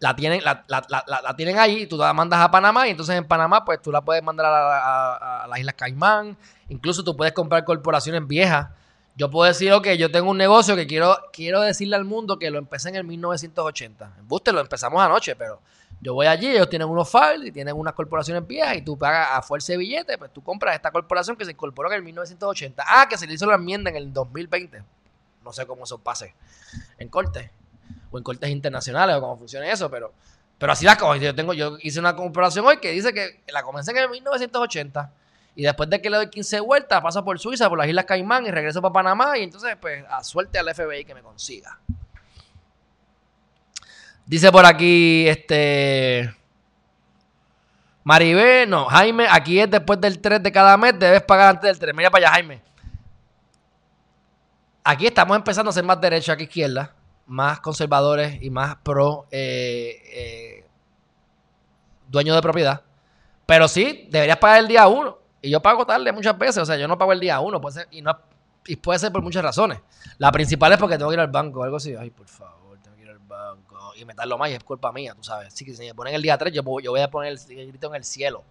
la tienen, la, tienen ahí, tú la mandas a Panamá y entonces en Panamá pues tú la puedes mandar a, las Islas Caimán, incluso tú puedes comprar corporaciones viejas. Yo puedo decir, ok, yo tengo un negocio que quiero, quiero decirle al mundo que lo empecé en el 1980. En Buster lo empezamos anoche, pero yo voy allí, ellos tienen unos files y tienen unas corporaciones viejas y tú pagas a fuerza de billete, pues tú compras esta corporación que se incorporó en el 1980. Ah, que se le hizo la enmienda en el 2020. No sé cómo eso pase en corte o en cortes internacionales o cómo funciona eso, pero, pero así la cosas. Yo, tengo, yo hice una comparación hoy que dice que la comencé en el 1980 y después de que le doy 15 vueltas, paso por Suiza, por las Islas Caimán y regreso para Panamá y entonces pues a suerte al FBI que me consiga. Dice por aquí, este... Maribé, no, Jaime, aquí es después del 3 de cada mes, debes pagar antes del 3. Mira para allá, Jaime. Aquí estamos empezando a ser más derecha que izquierda más conservadores y más pro eh, eh, de propiedad. Pero sí, deberías pagar el día uno. Y yo pago tarde muchas veces. O sea, yo no pago el día uno. Puede ser, y, no, y puede ser por muchas razones. La principal es porque tengo que ir al banco o algo así. Ay, por favor, tengo que ir al banco. Y meterlo más y es culpa mía, tú sabes. Si me ponen el día 3, yo, voy a poner el, grito en el cielo.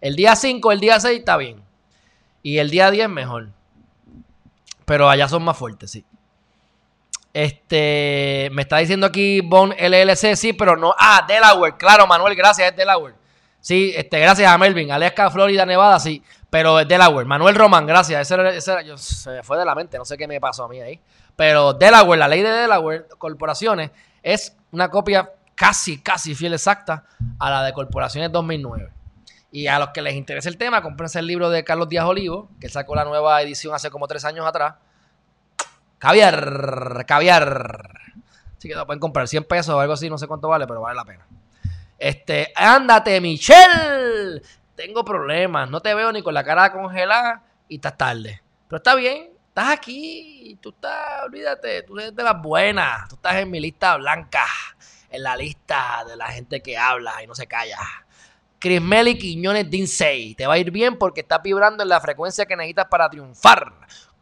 El día 5, el día 6 está bien. Y el día 10 mejor. Pero allá son más fuertes, sí. Este, me está diciendo aquí Bon LLC, sí, pero no. Ah, Delaware, claro, Manuel, gracias, es Delaware. Sí, este, gracias a Melvin. Alaska, Florida, Nevada, sí, pero es Delaware. Manuel Román, gracias. Ese, ese, se me fue de la mente, no sé qué me pasó a mí ahí. Pero Delaware, la ley de Delaware, corporaciones, es una copia casi, casi fiel exacta a la de corporaciones 2009. Y a los que les interese el tema, cómprense el libro de Carlos Díaz Olivo, que sacó la nueva edición hace como tres años atrás Caviar, caviar. Así que lo pueden comprar 100 pesos o algo así, no sé cuánto vale, pero vale la pena. Este, ándate, Michelle. Tengo problemas, no te veo ni con la cara congelada y estás tarde. Pero está bien, estás aquí, tú estás, olvídate, tú eres de las buenas, tú estás en mi lista blanca, en la lista de la gente que habla y no se calla. Crismeli Quiñones Dinsey, te va a ir bien porque estás vibrando en la frecuencia que necesitas para triunfar.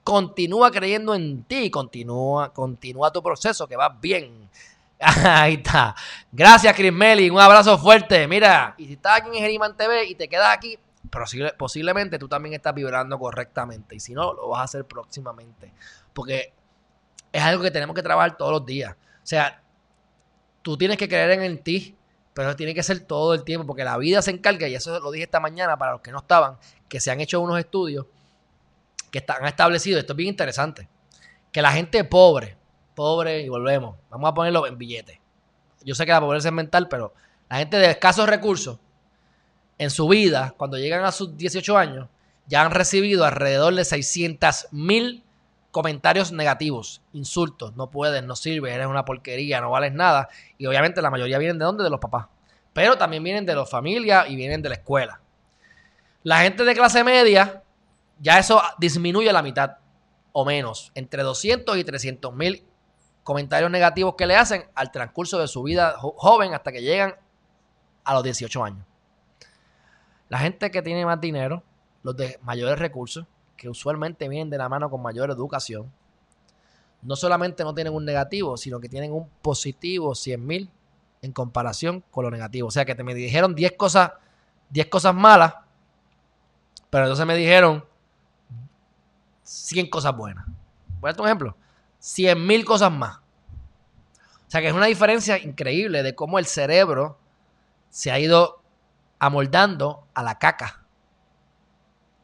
Continúa creyendo en ti, continúa, continúa tu proceso, que va bien. Ahí está. Gracias, Chris Meli. Un abrazo fuerte. Mira, y si estás aquí en Geriman TV y te quedas aquí, posiblemente tú también estás vibrando correctamente. Y si no, lo vas a hacer próximamente. Porque es algo que tenemos que trabajar todos los días. O sea, tú tienes que creer en ti, pero tiene que ser todo el tiempo, porque la vida se encarga, y eso lo dije esta mañana para los que no estaban, que se han hecho unos estudios que están establecidos, esto es bien interesante, que la gente pobre, pobre, y volvemos, vamos a ponerlo en billetes. Yo sé que la pobreza es mental, pero la gente de escasos recursos, en su vida, cuando llegan a sus 18 años, ya han recibido alrededor de 600 mil comentarios negativos, insultos, no puedes, no sirves, eres una porquería, no vales nada. Y obviamente la mayoría vienen de dónde? De los papás. Pero también vienen de las familias y vienen de la escuela. La gente de clase media ya eso disminuye a la mitad o menos, entre 200 y 300 mil comentarios negativos que le hacen al transcurso de su vida joven hasta que llegan a los 18 años. La gente que tiene más dinero, los de mayores recursos, que usualmente vienen de la mano con mayor educación, no solamente no tienen un negativo, sino que tienen un positivo 100 mil en comparación con lo negativo. O sea que te me dijeron 10 cosas, 10 cosas malas, pero entonces me dijeron 100 cosas buenas. Voy a dar un ejemplo. 100 mil cosas más. O sea que es una diferencia increíble de cómo el cerebro se ha ido amoldando a la caca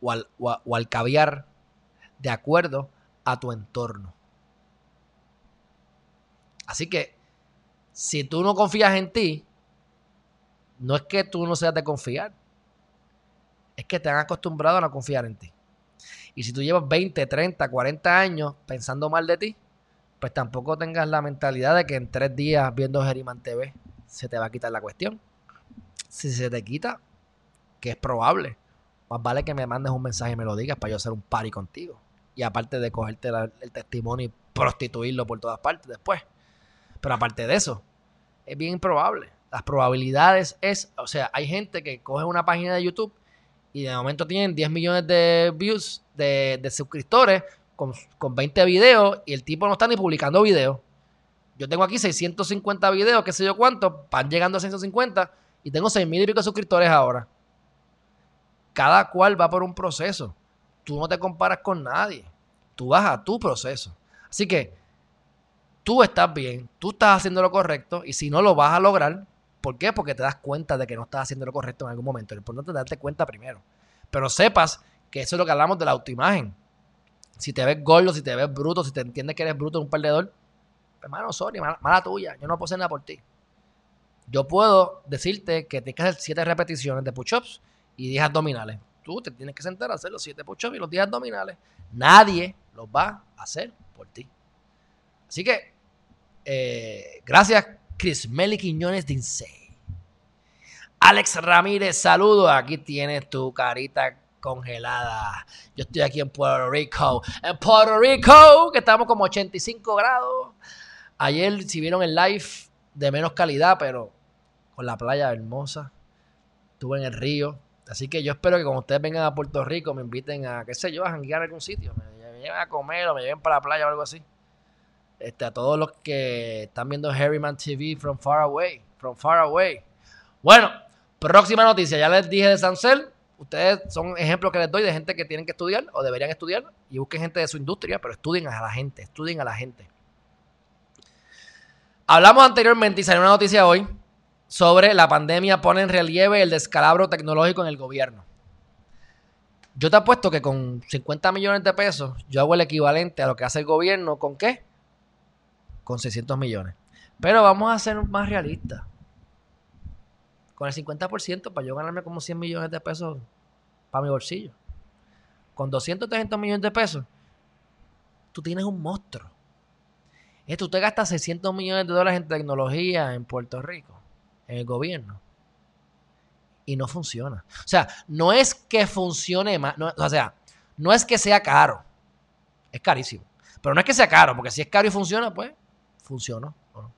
o al, o al caviar de acuerdo a tu entorno. Así que si tú no confías en ti, no es que tú no seas de confiar, es que te han acostumbrado a no confiar en ti. Y si tú llevas 20, 30, 40 años pensando mal de ti, pues tampoco tengas la mentalidad de que en tres días viendo Geriman TV se te va a quitar la cuestión. Si se te quita, que es probable, más vale que me mandes un mensaje y me lo digas para yo hacer un party contigo. Y aparte de cogerte el testimonio y prostituirlo por todas partes después. Pero aparte de eso, es bien improbable. Las probabilidades es, o sea, hay gente que coge una página de YouTube y de momento tienen 10 millones de views, de, suscriptores, con, con 20 videos, y el tipo no está ni publicando videos. Yo tengo aquí 650 videos, qué sé yo cuánto, van llegando a 150 y tengo 6 mil y pico suscriptores ahora. Cada cual va por un proceso. Tú no te comparas con nadie. Tú vas a tu proceso. Así que tú estás bien, tú estás haciendo lo correcto y si no lo vas a lograr, ¿por qué? Porque te das cuenta de que no estás haciendo lo correcto en algún momento. Lo importante es darte cuenta primero. Pero sepas que eso es lo que hablamos de la autoimagen. Si te ves gordo, si te ves bruto, si te entiendes que eres bruto, un perdedor, hermano, sorry, mala, tuya, yo no puedo hacer nada por ti. Yo puedo decirte que tienes que hacer 7 repeticiones de push-ups y 10 abdominales. Tú te tienes que sentar a hacer los 7 push-ups y los 10 abdominales. Nadie los va a hacer por ti. Así que, eh, gracias, Chris Meli Quiñones de Insane. Alex Ramírez, saludo. Aquí tienes tu carita congelada. Yo estoy aquí en Puerto Rico. En Puerto Rico, que estamos como 85 grados. Ayer, si vieron el live de menos calidad, pero la playa hermosa. Estuve en el río. Así que yo espero que cuando ustedes vengan a Puerto Rico me inviten a, qué sé yo, a janguear a algún sitio. Me, lleven a comer o me lleven para la playa o algo así. Este, a todos los que están viendo Harryman TV from far away. From far away. Bueno, próxima noticia. Ya les dije de Sancel. Ustedes son ejemplos que les doy de gente que tienen que estudiar o deberían estudiar y busquen gente de su industria, pero estudien a la gente, estudien a la gente. Hablamos anteriormente y salió una noticia hoy sobre la pandemia pone en relieve el descalabro tecnológico en el gobierno. Yo te apuesto que con 50 millones de pesos yo hago el equivalente a lo que hace el gobierno con qué? Con 600 millones. Pero vamos a ser más realistas. Con el 50% para yo ganarme como 100 millones de pesos para mi bolsillo. Con 200, 300 millones de pesos, tú tienes un monstruo. Esto, usted gasta 600 millones de dólares en tecnología en Puerto Rico, en el gobierno, y no funciona. O sea, no es que funcione más, o sea, no es que sea caro, es carísimo. Pero no es que sea caro, porque si es caro y funciona, pues funciona. No,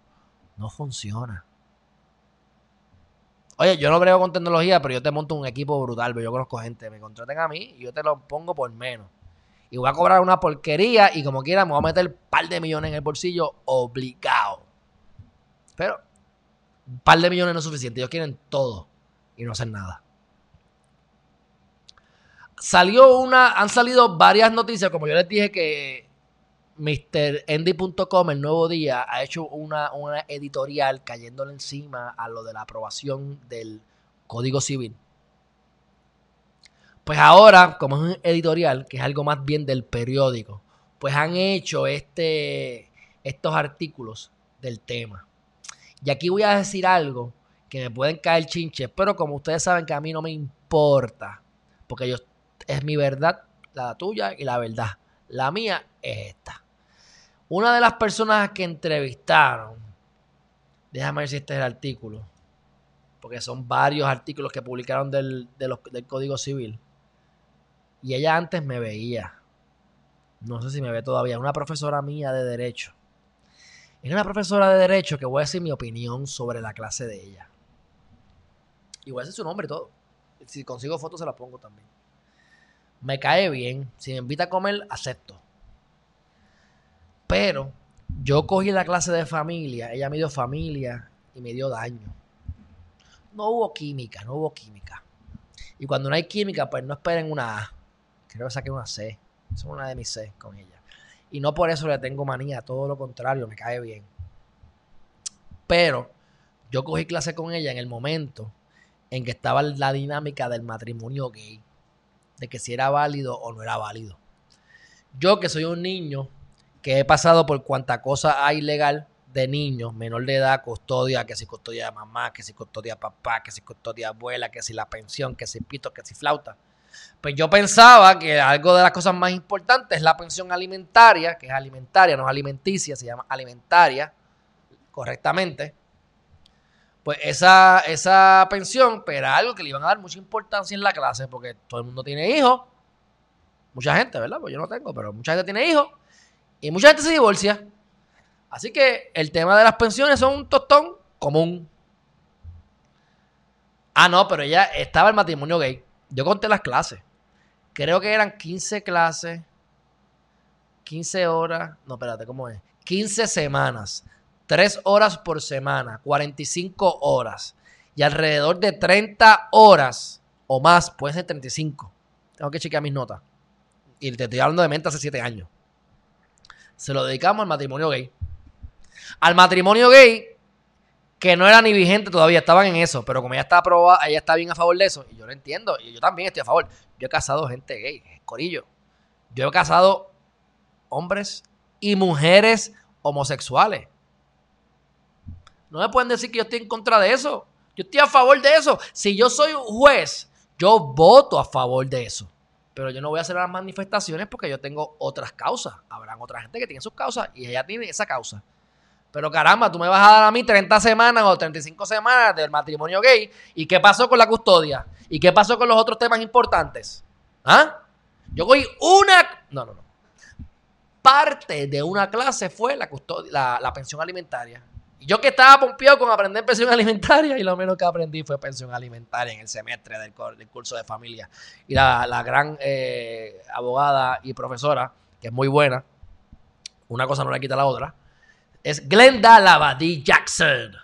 no funciona. Oye, yo no brego con tecnología, pero yo te monto un equipo brutal, yo conozco gente, me contraten a mí y yo te lo pongo por menos y voy a cobrar una porquería y como quiera me voy a meter un par de millones en el bolsillo obligado. Pero un par de millones no es suficiente. Ellos quieren todo y no hacen nada. Salió una, han salido varias noticias, como yo les dije que MrEndy.com, el nuevo día, ha hecho una, una editorial cayéndole encima a lo de la aprobación del Código Civil. Pues ahora, como es un editorial, que es algo más bien del periódico, pues han hecho este, estos artículos del tema. Y aquí voy a decir algo que me pueden caer chinches, pero como ustedes saben que a mí no me importa, porque yo, es mi verdad, la tuya y la verdad. La mía es esta. Una de las personas que entrevistaron, déjame ver si este es el artículo, porque son varios artículos que publicaron del, del Código Civil. Y ella antes me veía. No sé si me ve todavía. Una profesora mía de Derecho. Es una profesora de Derecho que voy a decir mi opinión sobre la clase de ella. Y voy a decir su nombre y todo. Si consigo fotos se las pongo también. Me cae bien. Si me invita a comer, acepto. Pero yo cogí la clase de familia. Ella me dio familia y me dio daño. No hubo química, no hubo química. Y cuando no hay química, pues no esperen una A creo que saqué una C. Es una de mis C con ella. Y no por eso le tengo manía, todo lo contrario, me cae bien. Pero yo cogí clase con ella en el momento en que estaba la dinámica del matrimonio gay, de que si era válido o no era válido. Yo que soy un niño que he pasado por cuanta cosa hay legal de niños, menor de edad, custodia, que si custodia mamá, que si custodia papá, que si custodia abuela, que si la pensión, que si pito, que si flauta. Pues yo pensaba que algo de las cosas más importantes es la pensión alimentaria, que es alimentaria, no es alimenticia, se llama alimentaria, correctamente. Pues esa, esa pensión, pero era algo que le iban a dar mucha importancia en la clase, porque todo el mundo tiene hijos. Mucha gente, ¿verdad? Pues yo no tengo, pero mucha gente tiene hijos. Y mucha gente se divorcia. Así que el tema de las pensiones son un tostón común. Ah, no, pero ella estaba el matrimonio gay Yo conté las clases. Creo que eran 15 clases, 15 horas, no, espérate, ¿cómo es? 15 semanas, 3 horas por semana, 45 horas y alrededor de 30 horas o más, puede ser 35. Tengo que chequear mis notas. Y te estoy hablando de mente hace 7 años. Se lo dedicamos al matrimonio gay. Al matrimonio gay, que no era ni vigente todavía, estaban en eso, pero como ella está aprobada, ella está bien a favor de eso, y yo lo entiendo, y yo también estoy a favor. Yo he casado gente gay, corillo. Yo he casado hombres y mujeres homosexuales. No me pueden decir que yo estoy en contra de eso. Yo estoy a favor de eso. Si yo soy un juez, yo voto a favor de eso. Pero yo no voy a hacer las manifestaciones porque yo tengo otras causas. Habrán otra gente que tiene sus causas y ella tiene esa causa. Pero caramba, tú me vas a dar a mí 30 semanas o 35 semanas del matrimonio gay. ¿Y qué pasó con la custodia? ¿Y qué pasó con los otros temas importantes? ¿Ah? Yo voy una... No, no, no. Parte de una clase fue la, custodia, la pensión alimentaria. Y yo que estaba pompeado con aprender pensión alimentaria y lo menos que aprendí fue pensión alimentaria en el semestre del, curso de familia. Y la, gran eh, abogada y profesora, que es muy buena, una cosa no le quita la otra, es Glenda Lavadí Jackson,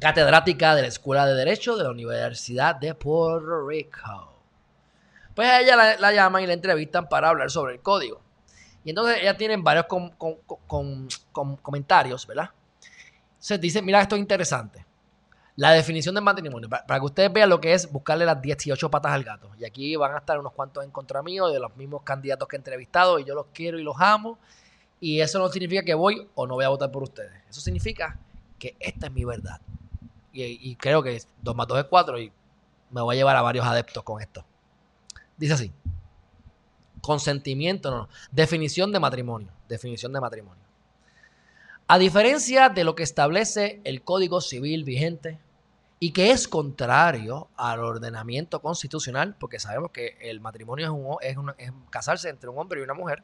catedrática de la Escuela de Derecho de la Universidad de Puerto Rico. Pues a ella la, la llaman y la entrevistan para hablar sobre el código. Y entonces ella tiene varios comentarios, ¿verdad? Se dice, mira, esto es interesante. La definición de matrimonio, para, que ustedes vean lo que es buscarle las 18 patas al gato. Y aquí van a estar unos cuantos en contra mío de los mismos candidatos que he entrevistado y yo los quiero y los amo. Y eso no significa que voy o no voy a votar por ustedes. Eso significa que esta es mi verdad. Y, creo que 2 más 2 es 4 y me voy a llevar a varios adeptos con esto. Dice así consentimiento, no, Definición de matrimonio. Definición de matrimonio. A diferencia de lo que establece el Código Civil vigente y que es contrario al ordenamiento constitucional, porque sabemos que el matrimonio es, es, casarse entre un hombre y una mujer,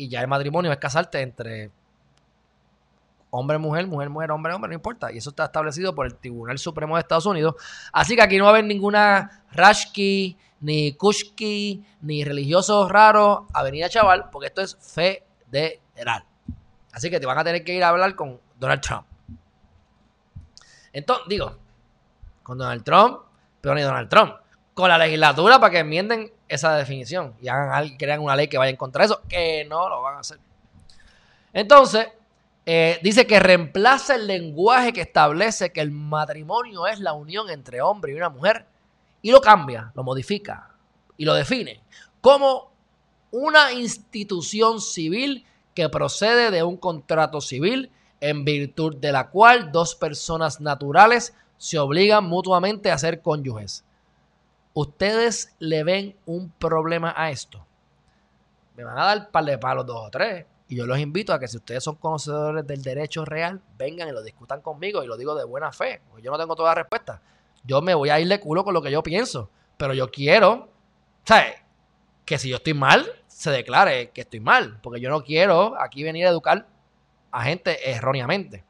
y ya el matrimonio es casarte entre hombre, mujer, mujer, mujer, hombre, hombre, no importa. Y eso está establecido por el Tribunal Supremo de Estados Unidos. Así que aquí no va a haber ninguna Rashki, ni Kushki, ni religiosos raros, Avenida Chaval, porque esto es federal. Así que te van a tener que ir a hablar con Donald Trump. Entonces, digo, con Donald Trump, pero ni Donald Trump, con la legislatura para que enmienden esa definición y hagan, crean una ley que vaya en contra de eso, que no lo van a hacer. Entonces, eh, dice que reemplaza el lenguaje que establece que el matrimonio es la unión entre hombre y una mujer y lo cambia, lo modifica y lo define como una institución civil que procede de un contrato civil en virtud de la cual dos personas naturales se obligan mutuamente a ser cónyuges. ¿Ustedes le ven un problema a esto? Me van a dar par de palos dos o tres. Y yo los invito a que si ustedes son conocedores del derecho real, vengan y lo discutan conmigo y lo digo de buena fe, porque yo no tengo toda la respuesta. Yo me voy a ir de culo con lo que yo pienso. Pero yo quiero, ¿sabes? Que si yo estoy mal, se declare que estoy mal. Porque yo no quiero aquí venir a educar a gente erróneamente.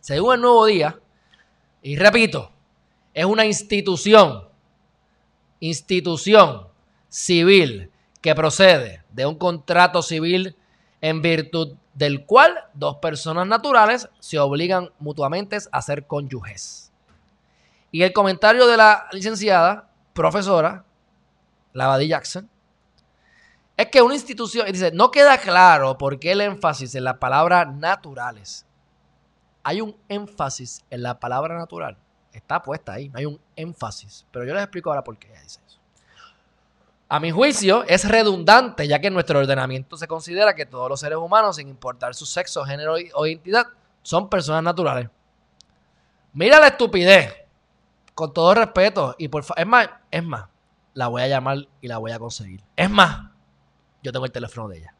Según el nuevo día, y repito, es una institución, institución civil que procede de un contrato civil en virtud del cual dos personas naturales se obligan mutuamente a ser cónyuges. Y el comentario de la licenciada, profesora, Lavadi Jackson, es que una institución, dice, no queda claro por qué el énfasis en la palabra naturales. Hay un énfasis en la palabra natural. Está puesta ahí, hay un énfasis. Pero yo les explico ahora por qué ella dice eso. A mi juicio, es redundante, ya que en nuestro ordenamiento se considera que todos los seres humanos, sin importar su sexo, género o identidad, son personas naturales. Mira la estupidez con todo respeto, y por es más, es más, la voy a llamar y la voy a conseguir. Es más, yo tengo el teléfono de ella.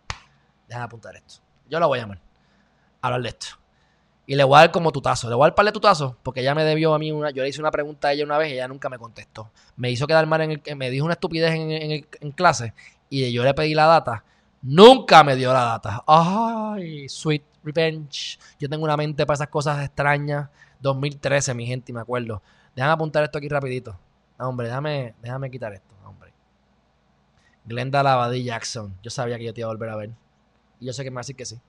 Déjame apuntar esto. Yo la voy a llamar. Hablar de esto. Y le voy a dar como tutazo. Le voy a dar par de porque ella me debió a mí una. Yo le hice una pregunta a ella una vez y ella nunca me contestó. Me hizo quedar mal en el. Me dijo una estupidez en, clase y yo le pedí la data. Nunca me dio la data. Ay, sweet revenge. Yo tengo una mente para esas cosas extrañas. 2013, mi gente, me acuerdo. Déjame apuntar esto aquí rapidito. hombre, déjame, déjame quitar esto, hombre. Glenda Lavadí Jackson. Yo sabía que yo te iba a volver a ver. Y yo sé que me va a decir que sí.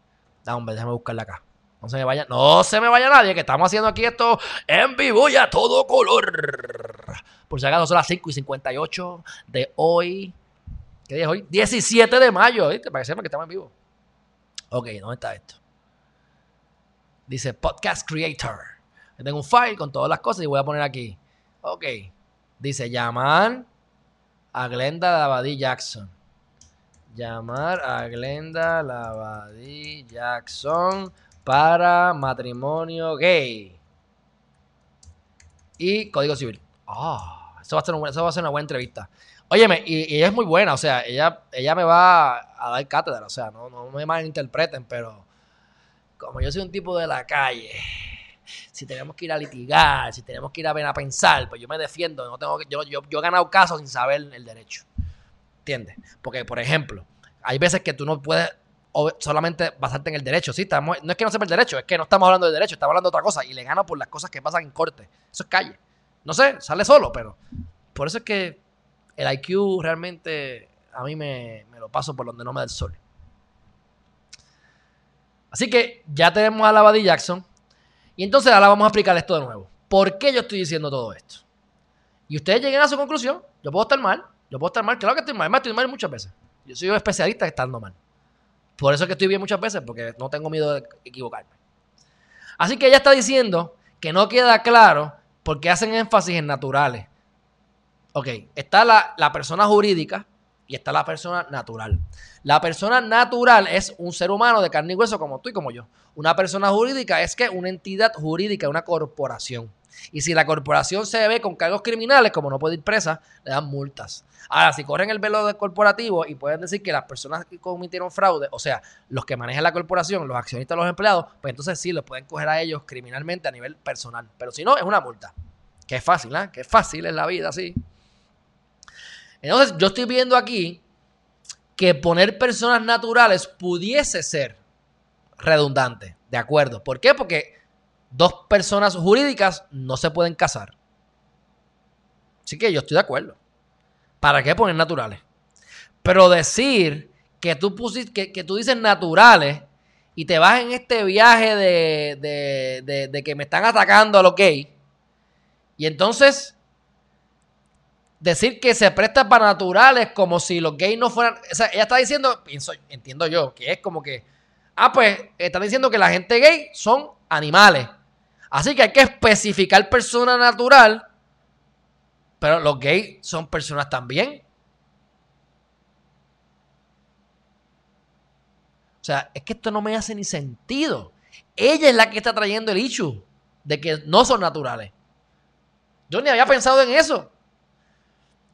Da, hombre, déjame buscarla acá. No se me vaya, no se me vaya nadie, que estamos haciendo aquí esto en vivo y a todo color. Por si acaso son las 5 y 58 de hoy. ¿Qué día es hoy? 17 de mayo, ¿viste? Para que que estamos en vivo. Ok, ¿dónde está esto? Dice Podcast Creator. tengo un file con todas las cosas y voy a poner aquí. Ok. Dice llamar a Glenda Lavadí Jackson. Llamar a Glenda Lavadí Jackson para matrimonio gay. Y código civil. Ah, eso, va a ser va a ser una buena entrevista. Óyeme, y, ella es muy buena, o sea, ella, ella me va a dar cátedra, o sea, no, no me malinterpreten, pero como yo soy un tipo de la calle, si tenemos que ir a litigar, si tenemos que ir a, a pensar, pues yo me defiendo, no tengo que, yo, yo, yo he ganado casos sin saber el derecho. ¿Entiendes? Porque, por ejemplo, hay veces que tú no puedes solamente basarte en el derecho. Sí, estamos, no es que no sepa el derecho, es que no estamos hablando de derecho, estamos hablando de otra cosa y le gano por las cosas que pasan en corte. Eso es calle. No sé, sale solo, pero por eso es que el IQ realmente a mí me, me lo paso por donde no me da el sol. Así que ya tenemos a la Jackson. Y entonces ahora vamos a explicar esto de nuevo. ¿Por qué yo estoy diciendo todo esto? Y ustedes lleguen a su conclusión. Yo puedo estar mal. Yo puedo estar mal. Claro que estoy mal. Además, estoy mal muchas veces. Yo soy un especialista estando mal. Por eso es que estoy bien muchas veces, porque no tengo miedo de equivocarme. Así que ella está diciendo que no queda claro por qué hacen énfasis en naturales. Ok, está la, la persona jurídica, y está la persona natural. La persona natural es un ser humano de carne y hueso como tú y como yo. Una persona jurídica es que una entidad jurídica, una corporación. Y si la corporación se ve con cargos criminales, como no puede ir presa, le dan multas. Ahora, si corren el velo del corporativo y pueden decir que las personas que cometieron fraude, o sea, los que manejan la corporación, los accionistas, los empleados, pues entonces sí, los pueden coger a ellos criminalmente a nivel personal. Pero si no, es una multa. Que es fácil, ¿eh? Que es fácil en la vida, sí. Entonces, yo estoy viendo aquí que poner personas naturales pudiese ser redundante. De acuerdo. ¿Por qué? Porque dos personas jurídicas no se pueden casar. Así que yo estoy de acuerdo. ¿Para qué poner naturales? Pero decir que tú, pusiste, que, tú dices naturales y te vas en este viaje de, de, de que me están atacando a los gays. Y entonces decir que se presta para naturales como si los gays no fueran. O sea, ella está diciendo, pienso, entiendo yo, que es como que. Ah, pues están diciendo que la gente gay son animales. Así que hay que especificar persona natural. Pero los gays son personas también. O sea, es que esto no me hace ni sentido. Ella es la que está trayendo el issue de que no son naturales. Yo ni había pensado en eso.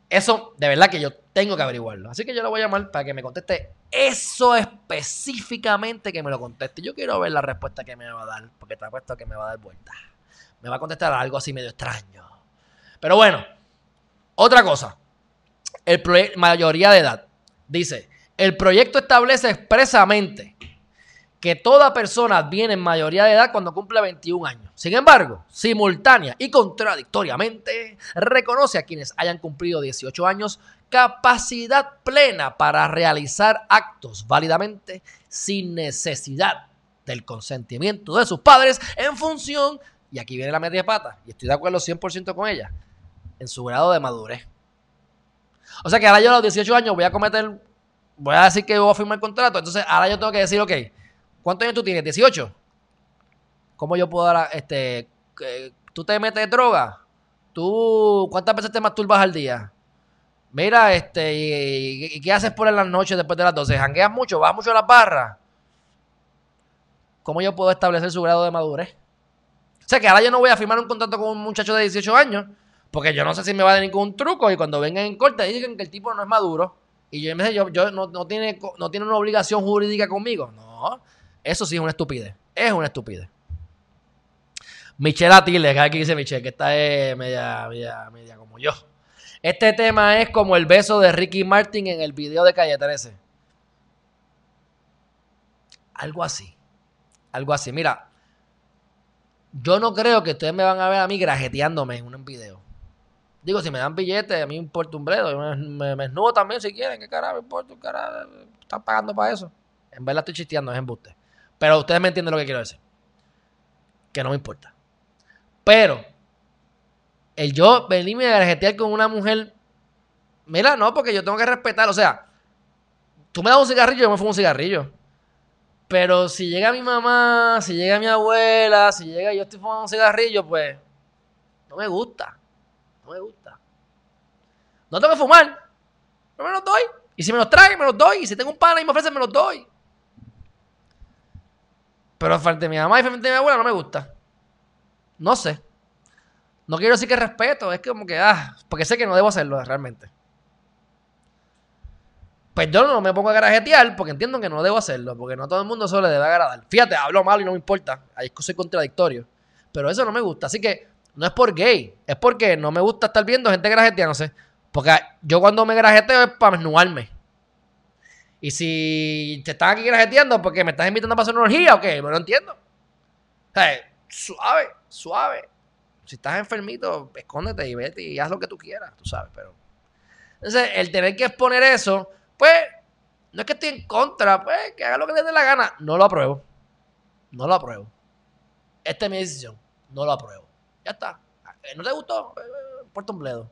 Eso, de verdad que yo tengo que averiguarlo. Así que yo lo voy a llamar para que me conteste eso específicamente que me lo conteste. Yo quiero ver la respuesta que me va a dar, porque te apuesto que me va a dar vuelta. Me va a contestar algo así medio extraño. Pero bueno, otra cosa. El mayoría de edad. Dice, el proyecto establece expresamente que toda persona viene en mayoría de edad cuando cumple 21 años. Sin embargo, simultánea y contradictoriamente, reconoce a quienes hayan cumplido 18 años capacidad plena para realizar actos válidamente sin necesidad del consentimiento de sus padres en función, y aquí viene la media pata, y estoy de acuerdo 100% con ella, en su grado de madurez. O sea que ahora yo a los 18 años voy a cometer, voy a decir que voy a firmar el contrato, entonces ahora yo tengo que decir, ok, ¿Cuántos años tú tienes? ¿18? ¿Cómo yo puedo dar este. ¿Tú te metes droga? ¿Tú cuántas veces te masturbas al día? Mira, este, y, qué haces por las noches después de las 12? ¿Jangueas mucho? ¿Vas mucho a las barras? ¿Cómo yo puedo establecer su grado de madurez? O sea que ahora yo no voy a firmar un contrato con un muchacho de 18 años, porque yo no sé si me va a dar ningún truco y cuando vengan en corte dicen que el tipo no es maduro y yo, yo, yo no, no, tiene, no tiene una obligación jurídica conmigo. No, eso sí es una estupidez. Es una estupidez. Michelle Atiles, que aquí dice Michelle, que está es media, media, media como yo. Este tema es como el beso de Ricky Martin en el video de Calle 13. Algo así. Algo así. Mira, yo no creo que ustedes me van a ver a mí grajeteándome en un video. Digo, si me dan billetes, a mí me importa un bledo. Yo me, me, desnudo también si quieren. ¿Qué carajo me importa? carajo? Están pagando para eso. En verdad estoy chisteando, es embuste. Pero ustedes me entienden lo que quiero decir. Que no me importa. Pero, el yo venirme a garjetear con una mujer. Mira, no, porque yo tengo que respetar. O sea, tú me das un cigarrillo, yo me fumo un cigarrillo. Pero si llega mi mamá, si llega mi abuela, si llega yo estoy fumando un cigarrillo, pues no me gusta. No me gusta. No tengo que fumar. No me los doy. Y si me los traen, me los doy. Y si tengo un pana y me ofrecen, me los doy. Pero frente a mi mamá y frente a mi abuela no me gusta. No sé. No quiero decir que respeto, es como que, ah, porque sé que no debo hacerlo realmente. Pues yo no me pongo a garajetear porque entiendo que no debo hacerlo, porque no todo el mundo eso le debe agradar. Fíjate, hablo mal y no me importa, ahí es que soy contradictorio. Pero eso no me gusta, así que no es por gay, es porque no me gusta estar viendo gente sé Porque yo cuando me grajeteo es para desnudarme. Y si te están aquí grajeteando porque me estás invitando a pasar una orgía o qué, no entiendo. O suave, suave. Si estás enfermito, escóndete y vete y haz lo que tú quieras, tú sabes, pero. Entonces, el tener que exponer eso, pues, no es que esté en contra, pues, que haga lo que le dé la gana. No lo apruebo. No lo apruebo. Esta es mi decisión. No lo apruebo. Ya está. Eh, ¿No te gustó? Eh, Puerto un bledo.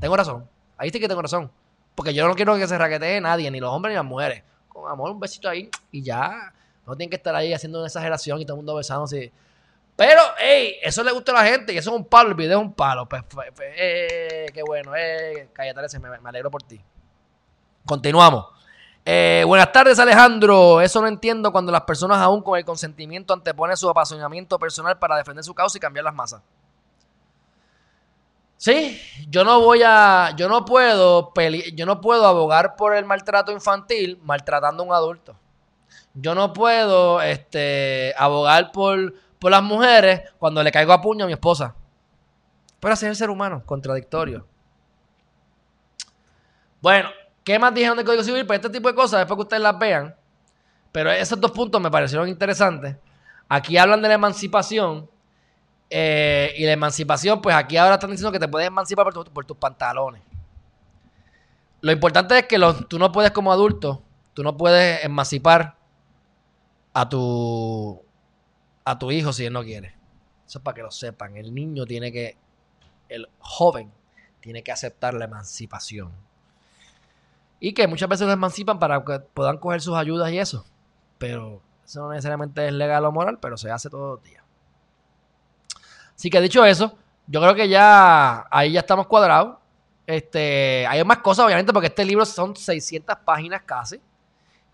Tengo razón. Ahí sí que tengo razón. Porque yo no quiero que se raquetee nadie, ni los hombres ni las mujeres. Con amor, un besito ahí y ya. No tienen que estar ahí haciendo una exageración y todo el mundo besándose. Pero, hey, eso le gusta a la gente y eso es un palo. El video es un palo. Pues, pues, pues eh, qué bueno. Eh, cállate, me, me alegro por ti. Continuamos. Eh, buenas tardes, Alejandro. Eso no entiendo cuando las personas, aún con el consentimiento, anteponen su apasionamiento personal para defender su causa y cambiar las masas. Sí, yo no voy a, yo no puedo, yo no puedo abogar por el maltrato infantil maltratando a un adulto. Yo no puedo, este, abogar por, por las mujeres cuando le caigo a puño a mi esposa. Pero así es el ser humano, contradictorio. Bueno, ¿qué más dijeron del Código Civil? Pues este tipo de cosas, después que ustedes las vean. Pero esos dos puntos me parecieron interesantes. Aquí hablan de la emancipación eh, y la emancipación, pues aquí ahora están diciendo que te puedes emancipar por, tus pantalones. Lo importante es que tú no puedes como adulto, tú no puedes emancipar a tu, a tu hijo si él no quiere. Eso es para que lo sepan. El niño tiene que, el joven tiene que aceptar la emancipación. Y que muchas veces lo emancipan para que puedan coger sus ayudas y eso. Pero eso no necesariamente es legal o moral, pero se hace todos los días. Así que dicho eso, yo creo que ya ahí ya estamos cuadrados. Este, hay más cosas, obviamente, porque este libro son 600 páginas casi.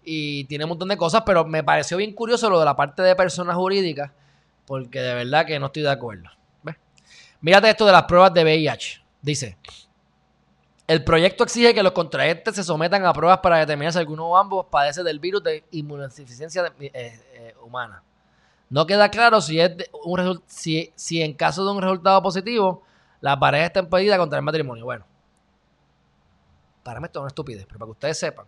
Y tiene un montón de cosas, pero me pareció bien curioso lo de la parte de personas jurídicas, porque de verdad que no estoy de acuerdo. ¿Ves? Mírate esto de las pruebas de VIH. Dice, el proyecto exige que los contraentes se sometan a pruebas para determinar si alguno o ambos padece del virus de inmunodeficiencia eh, eh, humana. No queda claro si, es un si, si en caso de un resultado positivo, la pareja está impedida contra el matrimonio. Bueno, para mí esto es una estupidez, pero para que ustedes sepan,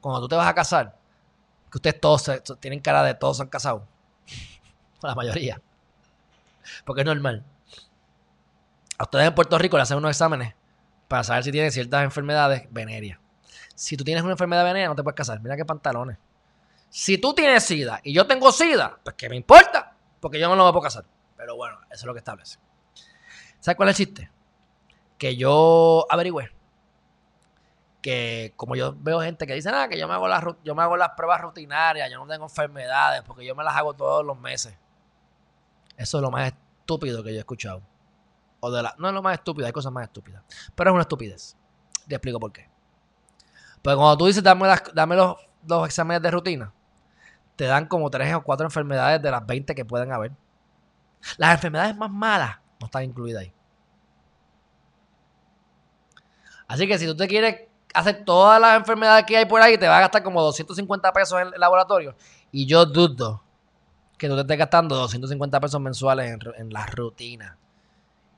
cuando tú te vas a casar, que ustedes todos tienen cara de todos han casado, la mayoría, porque es normal. A ustedes en Puerto Rico le hacen unos exámenes para saber si tienen ciertas enfermedades venéreas. Si tú tienes una enfermedad venérea, no te puedes casar. Mira qué pantalones. Si tú tienes SIDA y yo tengo SIDA, pues ¿qué me importa? Porque yo no lo me puedo casar. Pero bueno, eso es lo que establece. ¿Sabes cuál es el chiste? Que yo averigüé que como yo veo gente que dice, ah, que yo me hago las, yo me hago las pruebas rutinarias, yo no tengo enfermedades, porque yo me las hago todos los meses. Eso es lo más estúpido que yo he escuchado. O de la, no es lo más estúpido, hay cosas más estúpidas. Pero es una estupidez. Te explico por qué. Pues cuando tú dices, dame, dame los, los exámenes de rutina, te dan como tres o cuatro enfermedades de las 20 que pueden haber. Las enfermedades más malas no están incluidas ahí. Así que si tú te quieres hacer todas las enfermedades que hay por ahí, te va a gastar como 250 pesos en el laboratorio. Y yo dudo que tú te estés gastando 250 pesos mensuales en, la rutina.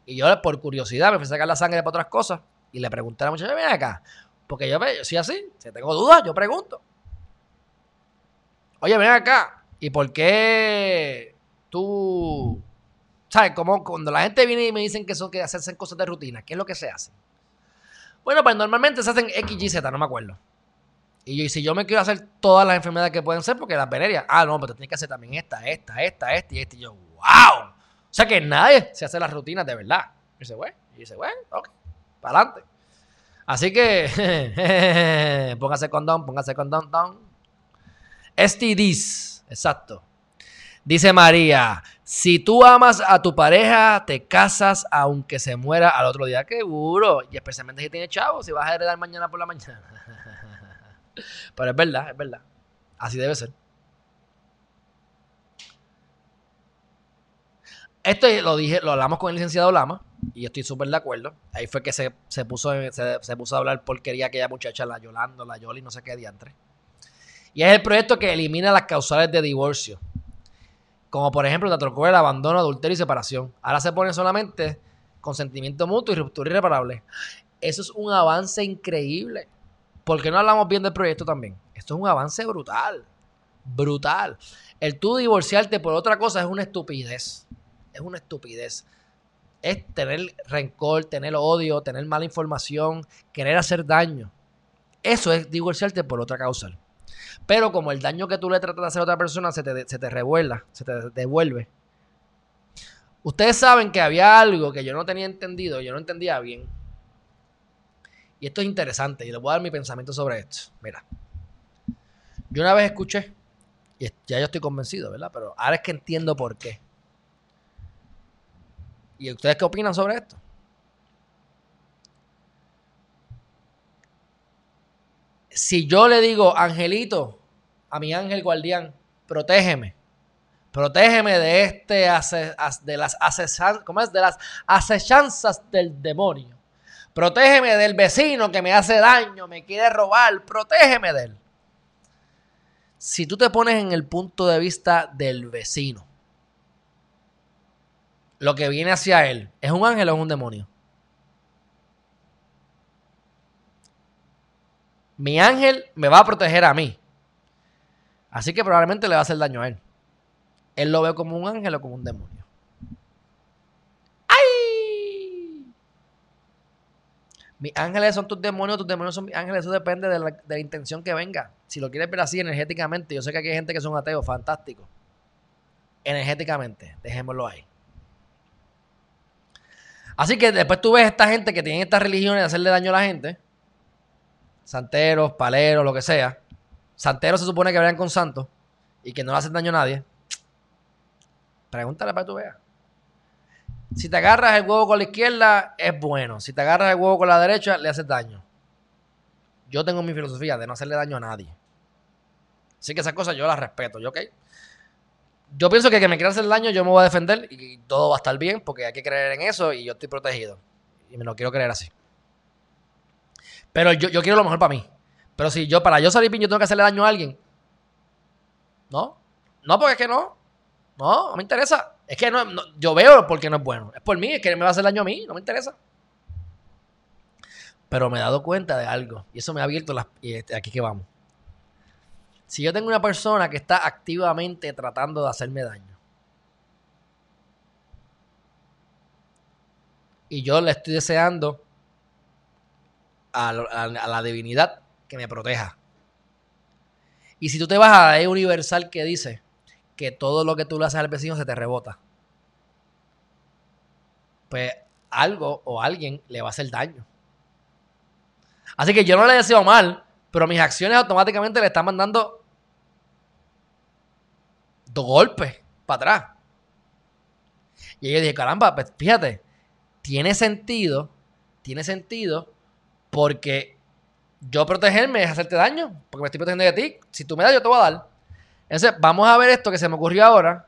Y yo, por curiosidad, me fui a sacar la sangre para otras cosas. Y le pregunté a la muchacha, ven acá. Porque yo, yo soy así. Si tengo dudas, yo pregunto. Oye, ven acá. ¿Y por qué tú... ¿Sabes? Como cuando la gente viene y me dicen que son que hacen cosas de rutina, ¿qué es lo que se hace? Bueno, pues normalmente se hacen X, Y, Z, no me acuerdo. Y yo, y si yo me quiero hacer todas las enfermedades que pueden ser, porque las venerias, ah, no, pero tienes que hacer también esta, esta, esta, esta y esta. Y yo, wow. O sea que nadie se hace las rutinas de verdad. Y dice, bueno, y dice, bueno, ok, para adelante. Así que, póngase condón, póngase condón, don. STDs, exacto. Dice María, si tú amas a tu pareja, te casas aunque se muera al otro día. Qué duro. Y especialmente si tiene chavo, si vas a heredar mañana por la mañana. Pero es verdad, es verdad. Así debe ser. Esto lo dije, lo hablamos con el licenciado Lama y yo estoy súper de acuerdo. Ahí fue que se, puso, se, puso a hablar porquería aquella muchacha, la Yolanda, la Yoli, no sé qué diantre. Y es el proyecto que elimina las causales de divorcio como por ejemplo te el abandono, adulterio y separación. Ahora se pone solamente consentimiento mutuo y ruptura irreparable. Eso es un avance increíble. ¿Por qué no hablamos bien del proyecto también? Esto es un avance brutal. Brutal. El tú divorciarte por otra cosa es una estupidez. Es una estupidez. Es tener rencor, tener odio, tener mala información, querer hacer daño. Eso es divorciarte por otra causa. Pero como el daño que tú le tratas de hacer a otra persona se te, se te revuelva, se te devuelve. Ustedes saben que había algo que yo no tenía entendido, yo no entendía bien. Y esto es interesante y les voy a dar mi pensamiento sobre esto. Mira, yo una vez escuché, y ya yo estoy convencido, ¿verdad? Pero ahora es que entiendo por qué. ¿Y ustedes qué opinan sobre esto? Si yo le digo, Angelito, a mi ángel guardián, protégeme, protégeme de este de las ¿cómo es? de las acechanzas del demonio. Protégeme del vecino que me hace daño, me quiere robar, protégeme de él. Si tú te pones en el punto de vista del vecino, lo que viene hacia él, ¿es un ángel o es un demonio? Mi ángel me va a proteger a mí. Así que probablemente le va a hacer daño a él. Él lo ve como un ángel o como un demonio. ¡Ay! Mis ángeles son tus demonios, tus demonios son mis ángeles. Eso depende de la, intención que venga. Si lo quieres ver así energéticamente, yo sé que aquí hay gente que son ateos, fantástico. Energéticamente, dejémoslo ahí. Así que después tú ves esta gente que tiene estas religiones de hacerle daño a la gente santeros, paleros, lo que sea. Santeros se supone que vayan con santos y que no le hacen daño a nadie. Pregúntale para que tú veas. Si te agarras el huevo con la izquierda, es bueno. Si te agarras el huevo con la derecha, le haces daño. Yo tengo mi filosofía de no hacerle daño a nadie. Así que esas cosas yo las respeto, ¿yo ok? Yo pienso que que me quiera hacer daño, yo me voy a defender y todo va a estar bien porque hay que creer en eso y yo estoy protegido. Y me lo quiero creer así. Pero yo, quiero lo mejor para mí. Pero si yo, para yo salir bien, yo tengo que hacerle daño a alguien. No. No, porque es que no. No, no me interesa. Es que no, yo veo porque no es bueno. Es por mí, es que me va a hacer daño a mí, no me interesa. Pero me he dado cuenta de algo. Y eso me ha abierto las. Y este, aquí que vamos. Si yo tengo una persona que está activamente tratando de hacerme daño. Y yo le estoy deseando a, la divinidad que me proteja. Y si tú te vas a la ley universal que dice que todo lo que tú le haces al vecino se te rebota, pues algo o alguien le va a hacer daño. Así que yo no le deseo mal, pero mis acciones automáticamente le están mandando dos golpes para atrás. Y yo dije, caramba, pues fíjate, tiene sentido, tiene sentido porque yo protegerme es hacerte daño, porque me estoy protegiendo de ti. Si tú me das, yo te voy a dar. Entonces, vamos a ver esto que se me ocurrió ahora.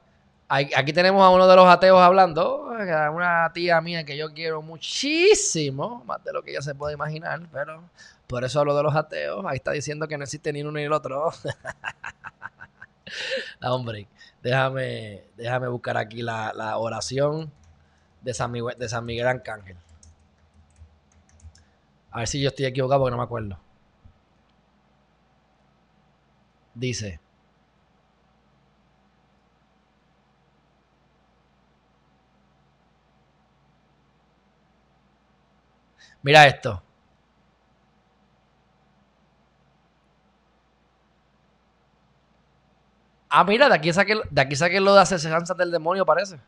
Aquí tenemos a uno de los ateos hablando, una tía mía que yo quiero muchísimo, más de lo que ella se puede imaginar, pero por eso hablo de los ateos. Ahí está diciendo que no existe ni uno ni el otro. hombre, déjame, déjame buscar aquí la, oración de San, Miguel, de San Miguel Arcángel. A ver si yo estoy equivocado porque no me acuerdo. Dice. Mira esto. Ah, mira, de aquí saqué, de aquí saqué lo de asesejanzas del demonio, parece.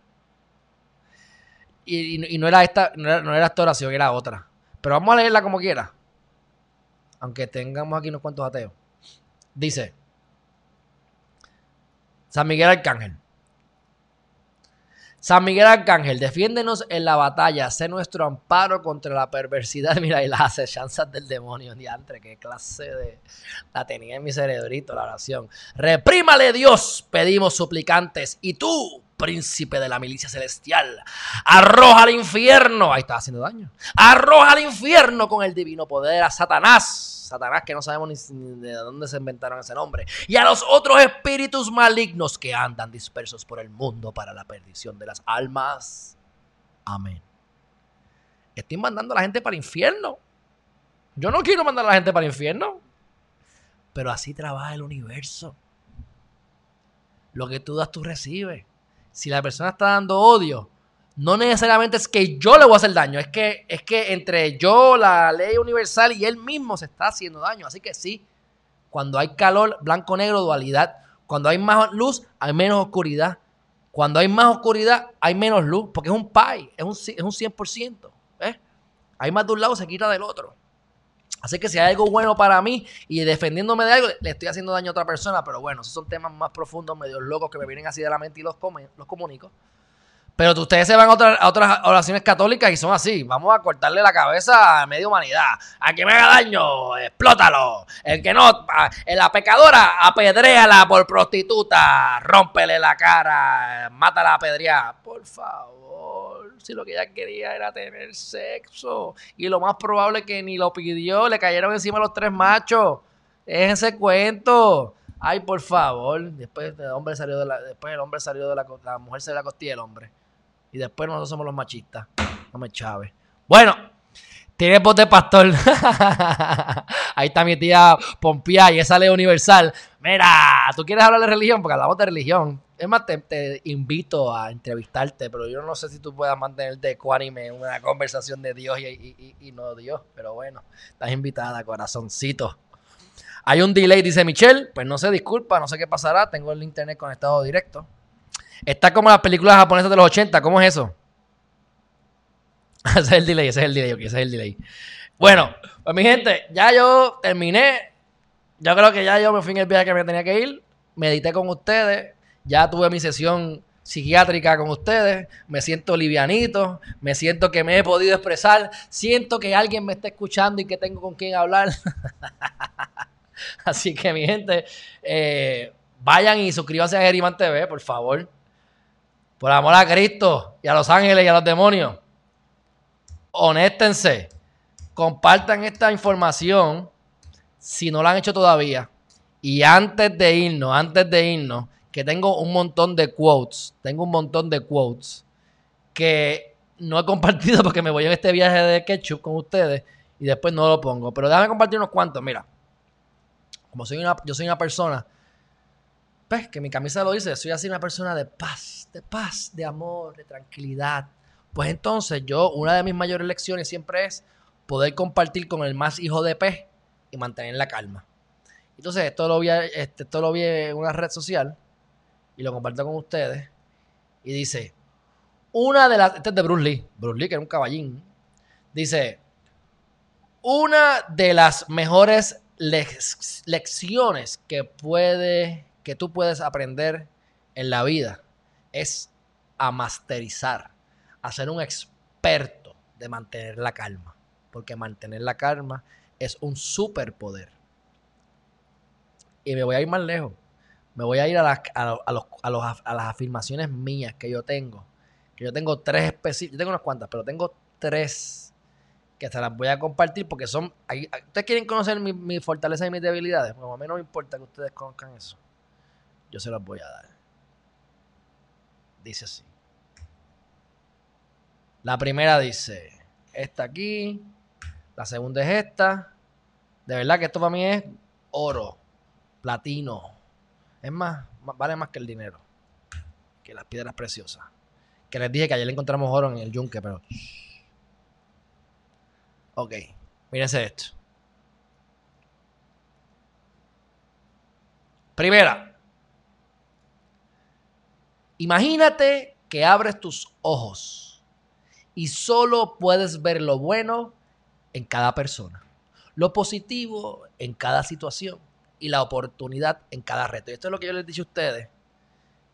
Y, no era esta, no era, no era esta oración, era otra. Pero vamos a leerla como quiera. Aunque tengamos aquí unos cuantos ateos. Dice, San Miguel Arcángel. San Miguel Arcángel, defiéndenos en la batalla, sé nuestro amparo contra la perversidad, mira, y las acechanzas del demonio, diantre, qué clase de... La tenía en mi cerebrito la oración. Reprímale Dios, pedimos suplicantes, y tú, príncipe de la milicia celestial. Arroja al infierno. Ahí está haciendo daño. Arroja al infierno con el divino poder a Satanás. Satanás que no sabemos ni, de dónde se inventaron ese nombre. Y a los otros espíritus malignos que andan dispersos por el mundo para la perdición de las almas. Amén. Estoy mandando a la gente para el infierno. Yo no quiero mandar a la gente para el infierno. Pero así trabaja el universo. Lo que tú das, tú recibes si la persona está dando odio, no necesariamente es que yo le voy a hacer daño, es que, es que entre yo, la ley universal y él mismo se está haciendo daño. Así que sí, cuando hay calor, blanco-negro, dualidad. Cuando hay más luz, hay menos oscuridad. Cuando hay más oscuridad, hay menos luz, porque es un pi, es un, es un 100%. ¿eh? Hay más de un lado, se quita del otro. Así que si hay algo bueno para mí y defendiéndome de algo, le estoy haciendo daño a otra persona, pero bueno, esos son temas más profundos, medio locos que me vienen así de la mente y los, los comunico. Pero ustedes se van a, otras oraciones católicas y son así. Vamos a cortarle la cabeza a media humanidad. A quien me haga daño, explótalo. El que no, en la pecadora, apedréala por prostituta. Rómpele la cara, mátala a apedrear. Por favor, si lo que ella quería era tener sexo. Y lo más probable es que ni lo pidió, le cayeron encima los tres machos. Es ese cuento. Ay, por favor. Después el hombre salió de la, después el hombre salió de la, la mujer se la costilla el hombre. Y después nosotros somos los machistas. No me chave. Bueno, tiene voz de pastor. Ahí está mi tía Pompía y esa ley universal. Mira, ¿tú quieres hablar de religión? Porque hablamos de religión. Es más, te, invito a entrevistarte, pero yo no sé si tú puedas mantenerte ecuánime en una conversación de Dios y, no Dios. Pero bueno, estás invitada, corazoncito. Hay un delay, dice Michelle. Pues no sé, disculpa, no sé qué pasará. Tengo el internet conectado directo. Está como las películas japonesas de los 80. ¿Cómo es eso? ese es el delay, ese es el delay, ese es el delay. Bueno, pues mi gente, ya yo terminé. Yo creo que ya yo me fui en el viaje que me tenía que ir. Medité con ustedes. Ya tuve mi sesión psiquiátrica con ustedes. Me siento livianito. Me siento que me he podido expresar. Siento que alguien me está escuchando y que tengo con quien hablar. Así que mi gente, eh, vayan y suscríbanse a Geriman TV, por favor. Por amor a Cristo y a los ángeles y a los demonios. Honéstense. Compartan esta información si no la han hecho todavía. Y antes de irnos, antes de irnos, que tengo un montón de quotes. Tengo un montón de quotes que no he compartido porque me voy en este viaje de ketchup con ustedes y después no lo pongo. Pero déjame compartir unos cuantos. Mira, como soy una, yo soy una persona pues que mi camisa lo dice, soy así una persona de paz, de paz, de amor, de tranquilidad. Pues entonces yo, una de mis mayores lecciones siempre es poder compartir con el más hijo de pez y mantener la calma. Entonces esto lo vi, este, esto lo vi en una red social y lo comparto con ustedes. Y dice, una de las, este es de Bruce Lee, Bruce Lee que era un caballín, dice, una de las mejores lecciones que puede que tú puedes aprender en la vida es a masterizar, a ser un experto de mantener la calma. Porque mantener la calma es un superpoder. Y me voy a ir más lejos. Me voy a ir a las, a, las afirmaciones mías que yo tengo. Que yo tengo tres específicas. Yo tengo unas cuantas, pero tengo tres que se las voy a compartir porque son. ¿Ustedes quieren conocer mi, mi fortaleza y mis debilidades? Pues a mí no me importa que ustedes conozcan eso yo se las voy a dar. Dice así. La primera dice, esta aquí, la segunda es esta. De verdad que esto para mí es oro, platino. Es más, vale más que el dinero, que las piedras preciosas. Que les dije que ayer encontramos oro en el yunque, pero... Ok, mírense esto. Primera, imagínate que abres tus ojos y solo puedes ver lo bueno en cada persona, lo positivo en cada situación y la oportunidad en cada reto. Y esto es lo que yo les dicho a ustedes,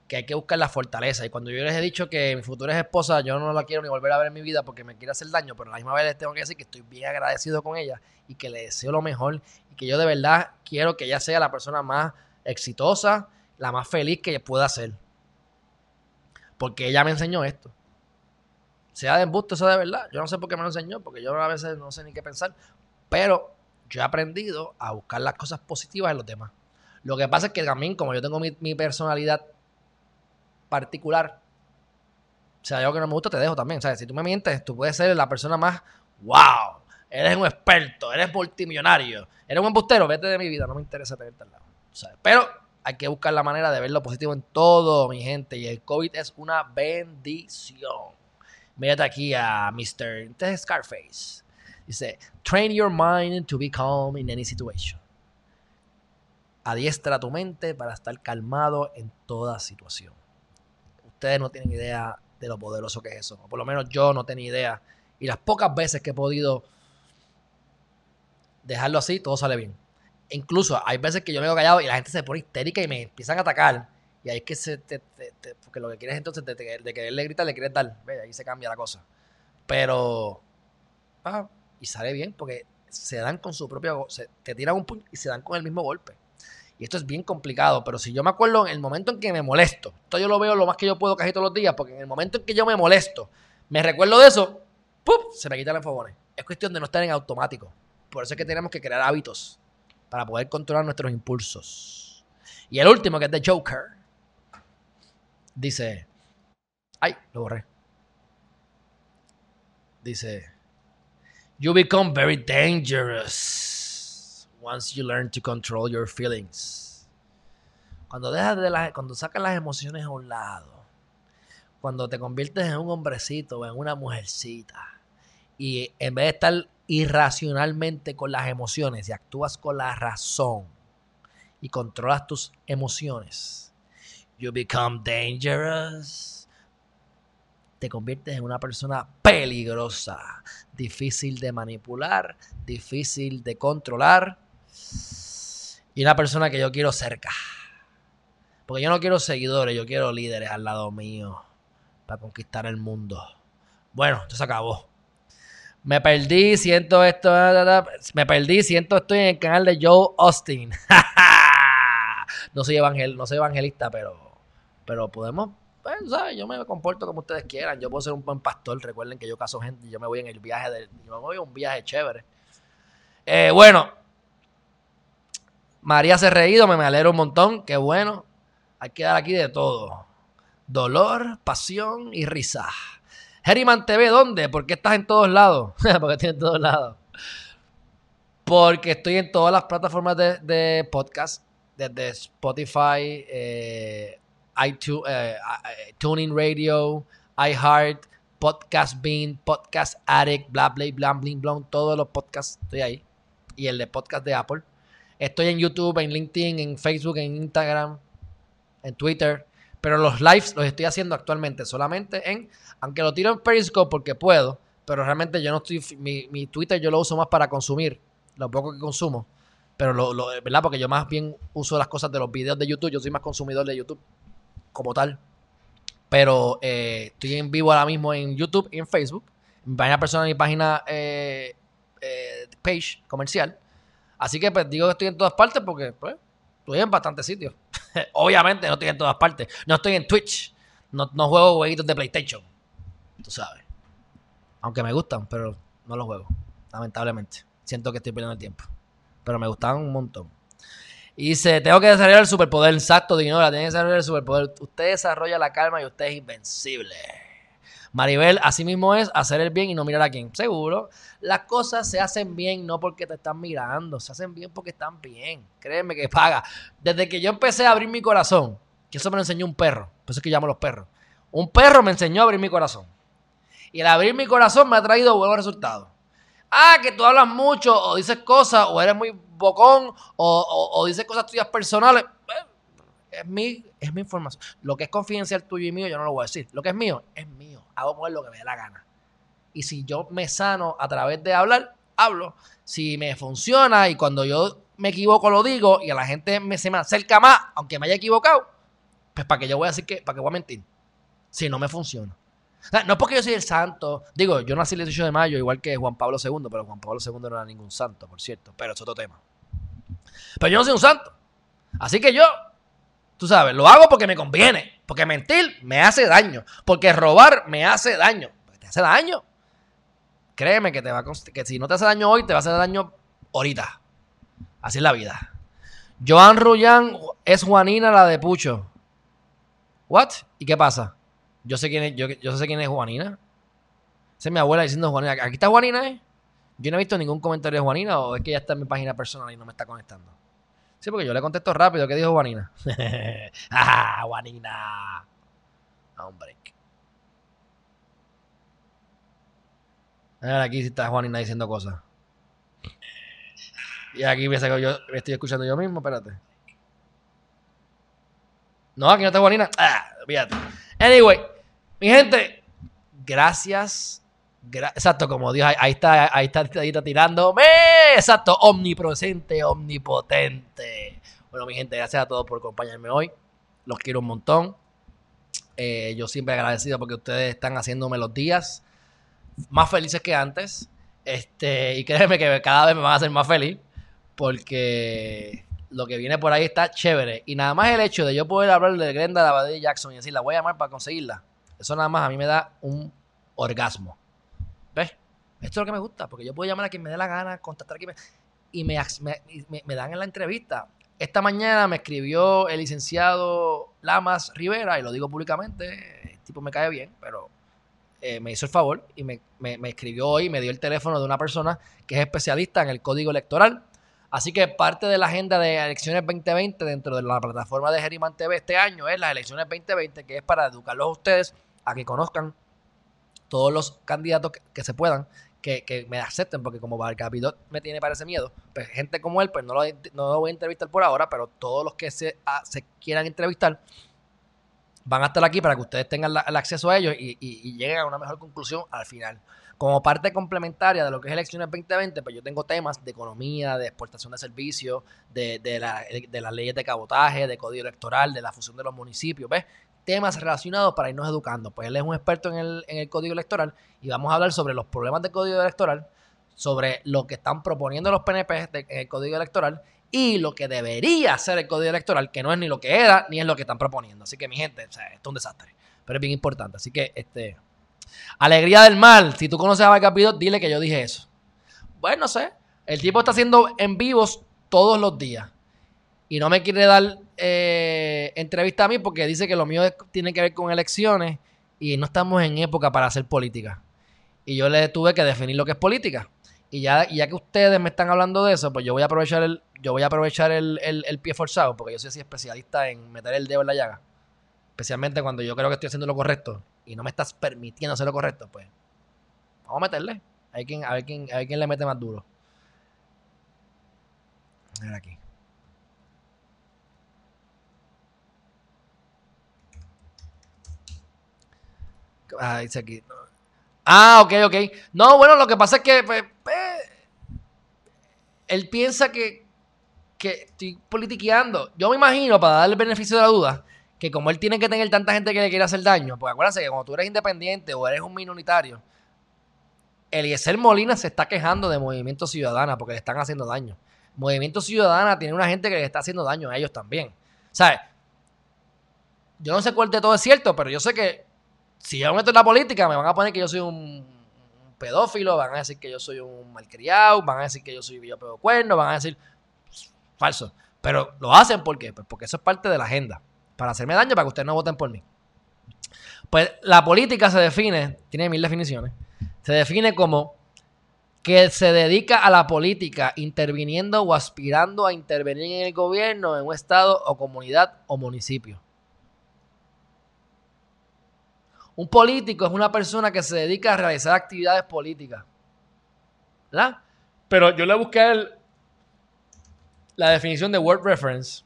que hay que buscar la fortaleza. Y cuando yo les he dicho que mi futura esposa, yo no la quiero ni volver a ver en mi vida porque me quiere hacer daño, pero a la misma vez les tengo que decir que estoy bien agradecido con ella y que le deseo lo mejor y que yo de verdad quiero que ella sea la persona más exitosa, la más feliz que pueda ser. Porque ella me enseñó esto. Sea de embuste, sea de verdad. Yo no sé por qué me lo enseñó, porque yo a veces no sé ni qué pensar. Pero yo he aprendido a buscar las cosas positivas en los demás. Lo que pasa es que también, como yo tengo mi, personalidad particular, o sea, algo que no me gusta, te dejo también. ¿sabes? Si tú me mientes, tú puedes ser la persona más wow. Eres un experto, eres multimillonario, eres un embustero, vete de mi vida, no me interesa tenerte al lado. Pero hay que buscar la manera de ver lo positivo en todo, mi gente. Y el COVID es una bendición. Mírate aquí a Mr. Scarface. Dice, train your mind to be calm in any situation. Adiestra tu mente para estar calmado en toda situación. Ustedes no tienen idea de lo poderoso que es eso. por lo menos yo no tenía idea. Y las pocas veces que he podido dejarlo así, todo sale bien. Incluso hay veces que yo me quedo callado y la gente se pone histérica y me empiezan a atacar. Y ahí es que se te, porque lo que quieres entonces de, de, quererle gritar, le quieres dar. Ve, ahí se cambia la cosa. Pero. Y sale bien porque se dan con su propio. Se, te tiran un puño y se dan con el mismo golpe. Y esto es bien complicado, pero si yo me acuerdo en el momento en que me molesto, esto yo lo veo lo más que yo puedo casi todos los días, porque en el momento en que yo me molesto, me recuerdo de eso, ¡pum! se me quitan los fogones. Es cuestión de no estar en automático. Por eso es que tenemos que crear hábitos para poder controlar nuestros impulsos. Y el último, que es de Joker, dice, ay, lo borré. Dice, you become very dangerous once you learn to control your feelings. Cuando dejas de la, cuando sacas las emociones a un lado, cuando te conviertes en un hombrecito o en una mujercita y en vez de estar irracionalmente con las emociones y actúas con la razón y controlas tus emociones, you become dangerous. Te conviertes en una persona peligrosa, difícil de manipular, difícil de controlar y una persona que yo quiero cerca. Porque yo no quiero seguidores, yo quiero líderes al lado mío para conquistar el mundo. Bueno, esto se acabó. Me perdí, siento esto. Me perdí, siento estoy en el canal de Joe Austin. no soy no soy evangelista, pero, pero podemos, pues. Yo me comporto como ustedes quieran. Yo puedo ser un buen pastor. Recuerden que yo caso gente y yo me voy en el viaje de, yo me voy a un viaje chévere. Eh, bueno, María se ha reído, me, alegro un montón. Qué bueno. Hay que dar aquí de todo. Dolor, pasión y risa. Herriman TV, ¿dónde? ¿Por qué estás en todos lados? Porque estoy en todos lados. Porque estoy en todas las plataformas de, podcast, desde Spotify, eh, iTunes, eh, Tuning Radio, iHeart, Podcast Bean, Podcast Addict, bla, bla, bla, bling, blong, todos los podcasts estoy ahí. Y el de podcast de Apple. Estoy en YouTube, en LinkedIn, en Facebook, en Instagram, en Twitter. Pero los lives los estoy haciendo actualmente solamente en, aunque lo tiro en Periscope porque puedo, pero realmente yo no estoy, mi, Twitter yo lo uso más para consumir, lo poco que consumo. Pero lo, lo, ¿verdad? Porque yo más bien uso las cosas de los videos de YouTube, yo soy más consumidor de YouTube como tal. Pero eh, estoy en vivo ahora mismo en YouTube y en Facebook. Mi página personal, mi página eh, eh, page comercial. Así que pues digo que estoy en todas partes porque pues, estoy en bastantes sitios. Obviamente no estoy en todas partes. No estoy en Twitch. No, juego jueguitos de PlayStation. Tú sabes. Aunque me gustan, pero no los juego. Lamentablemente. Siento que estoy perdiendo el tiempo. Pero me gustaban un montón. Y dice, tengo que desarrollar el superpoder. Exacto, Dinora, tiene que desarrollar el superpoder. Usted desarrolla la calma y usted es invencible. Maribel, así mismo es hacer el bien y no mirar a quién. Seguro. Las cosas se hacen bien no porque te están mirando, se hacen bien porque están bien. Créeme que paga. Desde que yo empecé a abrir mi corazón, que eso me lo enseñó un perro, por eso es que llamo a los perros. Un perro me enseñó a abrir mi corazón. Y el abrir mi corazón me ha traído buenos resultados. Ah, que tú hablas mucho o dices cosas o eres muy bocón o, dices cosas tuyas personales. Eh, es mi, es mi información. Lo que es confidencial tuyo y mío, yo no lo voy a decir. Lo que es mío, es mío. Hago con lo que me dé la gana. Y si yo me sano a través de hablar, hablo. Si me funciona y cuando yo me equivoco lo digo y a la gente me, se me acerca más, aunque me haya equivocado, pues para que yo voy a decir que, para que voy a mentir. Si no me funciona. No es porque yo soy el santo. Digo, yo nací el 18 de mayo, igual que Juan Pablo II, pero Juan Pablo II no era ningún santo, por cierto. Pero es otro tema. Pero yo no soy un santo. Así que yo, tú sabes, lo hago porque me conviene. Porque mentir me hace daño. Porque robar me hace daño. Te hace daño. Créeme que, te va que si no te hace daño hoy, te va a hacer daño ahorita. Así es la vida. Joan Rullán es Juanina la de Pucho. ¿What? ¿Y qué pasa? Yo sé quién es, yo, sé quién es Juanina. Esa es mi abuela diciendo Juanina. ¿Aquí está Juanina, eh? Yo no he visto ningún comentario de Juanina o es que ya está en mi página personal y no me está conectando. Sí, porque yo le contesto rápido. ¿Qué dijo Juanina? ¡Ah, Juanina! Hombre. A ver, aquí sí está Juanina diciendo cosas. Y aquí yo, me estoy escuchando yo mismo, espérate. No, aquí no está Juanina. Ah, fíjate. Anyway, mi gente, gracias. exacto, como Dios, ahí, está, ahí está, tirándome. Exacto, omnipresente, omnipotente. Bueno, mi gente, gracias a todos por acompañarme hoy. Los quiero un montón. Eh, yo siempre agradecido porque ustedes están haciéndome los días más felices que antes. Este, y créeme que cada vez me van a hacer más feliz. Porque lo que viene por ahí está chévere. Y nada más el hecho de yo poder hablar de Glenda Lavadilla Jackson y decir, la voy a llamar para conseguirla. Eso nada más a mí me da un orgasmo. ¿Ves? Esto es lo que me gusta, porque yo puedo llamar a quien me dé la gana, contactar a quien me... Y me, me, me dan en la entrevista. Esta mañana me escribió el licenciado Lamas Rivera, y lo digo públicamente, el tipo me cae bien, pero eh, me hizo el favor y me, escribió hoy, me dio el teléfono de una persona que es especialista en el código electoral. Así que parte de la agenda de elecciones 2020 dentro de la plataforma de Geriman TV este año es las elecciones 2020, que es para educarlos a ustedes a que conozcan todos los candidatos que, se puedan, que, me acepten, porque como Barcapidot me tiene para ese miedo, pues gente como él, pues no lo, no voy a entrevistar por ahora, pero todos los que se, ah, se quieran entrevistar, van a estar aquí para que ustedes tengan el acceso a ellos y, lleguen a una mejor conclusión al final. Como parte complementaria de lo que es elecciones 2020, pues yo tengo temas de economía, de exportación de servicios, de, las leyes de cabotaje, de código electoral, de la fusión de los municipios, ¿ves? Temas relacionados para irnos educando. Pues él es un experto en el, en el código electoral y vamos a hablar sobre los problemas del código electoral, sobre lo que están proponiendo los PNP en el código electoral y lo que debería ser el código electoral, que no es ni lo que era, ni es lo que están proponiendo. Así que, mi gente, esto es un desastre. Pero es bien importante. Así que, este. Alegría del mal. Si tú conoces a Valcapido, dile que yo dije eso. Bueno, no sé. El tipo está haciendo en vivos todos los días. Y no me quiere dar eh, entrevista a mí porque dice que lo mío tiene que ver con elecciones y no estamos en época para hacer política. Y yo le tuve que definir lo que es política. Y ya, ya que ustedes me están hablando de eso, pues yo voy a aprovechar el, yo voy a aprovechar el, pie forzado, porque yo soy así especialista en meter el dedo en la llaga. Especialmente cuando yo creo que estoy haciendo lo correcto y no me estás permitiendo hacer lo correcto, pues vamos a meterle. Hay quien, a, ver quién, a ver quién le mete más duro. A ver aquí. Ah, dice aquí. Ah, ok, ok. No, bueno, lo que pasa es que pues, pues, él piensa que, que estoy politiqueando. Yo me imagino, para darle el beneficio de la duda, que como él tiene que tener tanta gente que le quiere hacer daño, porque acuérdense que cuando tú eres independiente o eres un minoritario, Eliezer Molina se está quejando de Movimiento Ciudadana porque le están haciendo daño. Movimiento Ciudadana tiene una gente que le está haciendo daño a ellos también. ¿Sabes? Yo no sé cuál de todo es cierto, pero yo sé que si yo me meto en la política, me van a poner que yo soy un, pedófilo, van a decir que yo soy un malcriado, van a decir que yo soy pego cuerno, van a decir falso. Pero lo hacen. Pues porque eso es parte de la agenda. Para hacerme daño, para que ustedes no voten por mí. Pues la política se define, tiene mil definiciones, se define como que se dedica a la política interviniendo o aspirando a intervenir en el gobierno, en un estado o comunidad o municipio. Un político es una persona que se dedica a realizar actividades políticas. ¿verdad? Pero yo le busqué la definición de word reference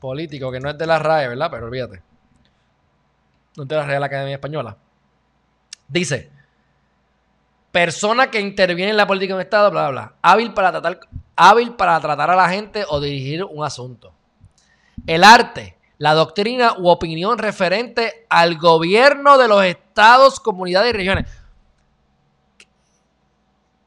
político, que no es de la RAE, ¿verdad? Pero olvídate. No es de la Real Academia Española. Dice, persona que interviene en la política de un Estado, bla, bla, bla. Hábil para tratar, hábil para tratar a la gente o dirigir un asunto. El arte, la doctrina u opinión referente al gobierno de los estados, comunidades y regiones.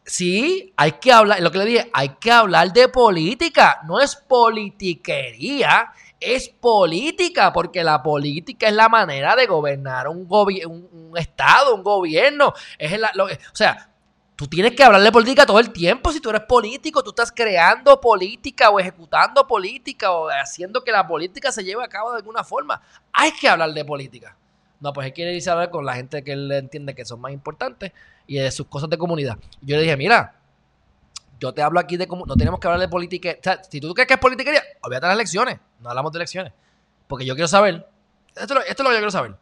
Sí, hay que hablar, lo que le dije, hay que hablar de política, no es politiquería, es política, porque la política es la manera de gobernar un, un, estado, un gobierno. Es o sea, tú tienes que hablar de política todo el tiempo. Si tú eres político, tú estás creando política o ejecutando política o haciendo que la política se lleve a cabo de alguna forma. Hay que hablar de política. No, pues él quiere irse a hablar con la gente que él entiende que son más importantes y de sus cosas de comunidad. Yo le dije, mira, yo te hablo aquí de cómo no tenemos que hablar de política. O sea, si tú crees que es politiquería, olvídate las elecciones. No hablamos de elecciones. Porque yo quiero saber. Esto, es lo que yo quiero saber.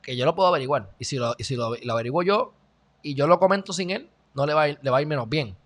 Que yo lo puedo averiguar. Y si lo, y si lo, averiguo yo y yo lo comento sin él, no le va, a ir, le va a ir menos bien.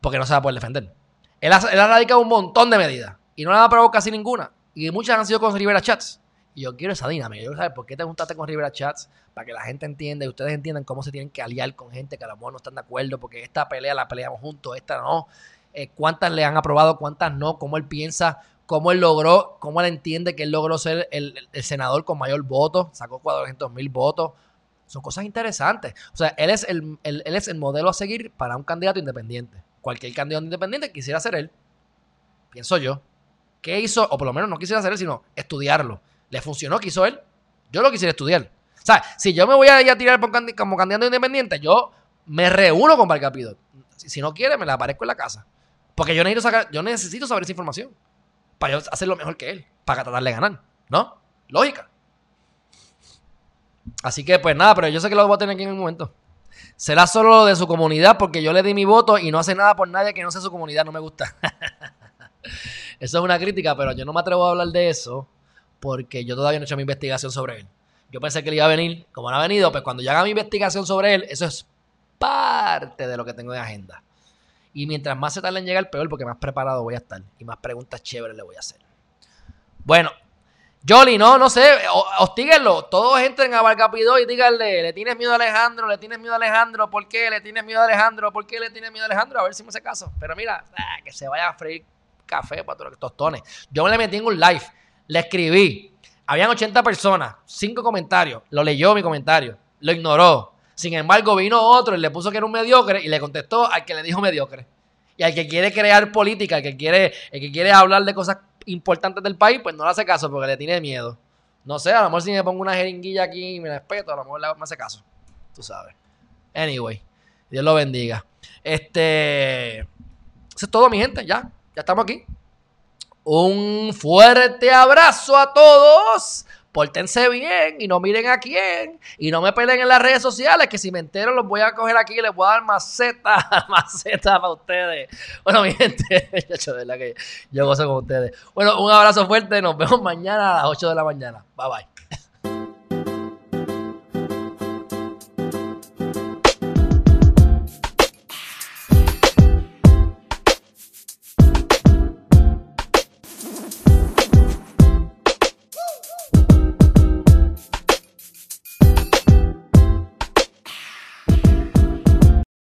Porque no se va a poder defender. Él ha, radicado un montón de medidas. Y no le ha aprobado casi ninguna. Y muchas han sido con Rivera Chats. Y yo quiero esa dinámica. Yo quiero saber por qué te juntaste con Rivera Chats para que la gente entienda y ustedes entiendan cómo se tienen que aliar con gente que a lo mejor no están de acuerdo, porque esta pelea la peleamos juntos, esta no. Eh, ¿Cuántas le han aprobado, cuántas no? ¿Cómo él piensa? ¿Cómo él logró? ¿Cómo él entiende que él logró ser el, senador con mayor voto? Sacó 400 mil votos. Son cosas interesantes. O sea, él es el, él es el modelo a seguir para un candidato independiente. Cualquier candidato independiente quisiera ser él. Pienso yo. ¿Qué hizo? O por lo menos no quisiera ser él, sino estudiarlo le funcionó, quiso él. Yo lo quisiera estudiar. O sea, si yo me voy a, ir a tirar como candidato independiente, yo me reúno con Valcapido. Si, no quiere, me la aparezco en la casa. Porque yo necesito sacar, yo necesito saber esa información. Para yo hacer lo mejor que él. Para tratar de ganar. ¿No? Lógica. Así que, pues nada, pero yo sé que lo voy a tener aquí en un momento. Será solo de su comunidad porque yo le di mi voto y no hace nada por nadie que no sea su comunidad. No me gusta. eso es una crítica, pero yo no me atrevo a hablar de eso porque yo todavía no he hecho mi investigación sobre él. Yo pensé que él iba a venir, como no ha venido, pues cuando yo haga mi investigación sobre él, eso es parte de lo que tengo en agenda. Y mientras más se tarde en llegar, peor, porque más preparado voy a estar y más preguntas chéveres le voy a hacer. Bueno, Jolly, no, no sé, hostíguenlo. Todos entren a Valcapido y díganle, ¿le tienes miedo a Alejandro? ¿Le tienes miedo a Alejandro? ¿Por qué le tienes miedo a Alejandro? ¿Por qué le tienes miedo a Alejandro? A ver si me hace caso. Pero mira, ah, que se vaya a freír café para todos los tostones. Yo me le metí en un live le escribí. Habían 80 personas, 5 comentarios. Lo leyó mi comentario. Lo ignoró. Sin embargo, vino otro y le puso que era un mediocre y le contestó al que le dijo mediocre. Y al que quiere crear política, al que quiere, el que quiere hablar de cosas importantes del país, pues no le hace caso porque le tiene miedo. No sé, a lo mejor si me pongo una jeringuilla aquí y me respeto, a lo mejor me hace caso. Tú sabes. Anyway, Dios lo bendiga. Este. Eso es todo, mi gente. Ya, ya estamos aquí. Un fuerte abrazo a todos. Pórtense bien y no miren a quién. Y no me peleen en las redes sociales, que si me entero los voy a coger aquí y les voy a dar maceta, maceta para ustedes. Bueno, mi gente, yo gozo con ustedes. Bueno, un abrazo fuerte. Nos vemos mañana a las 8 de la mañana. Bye bye.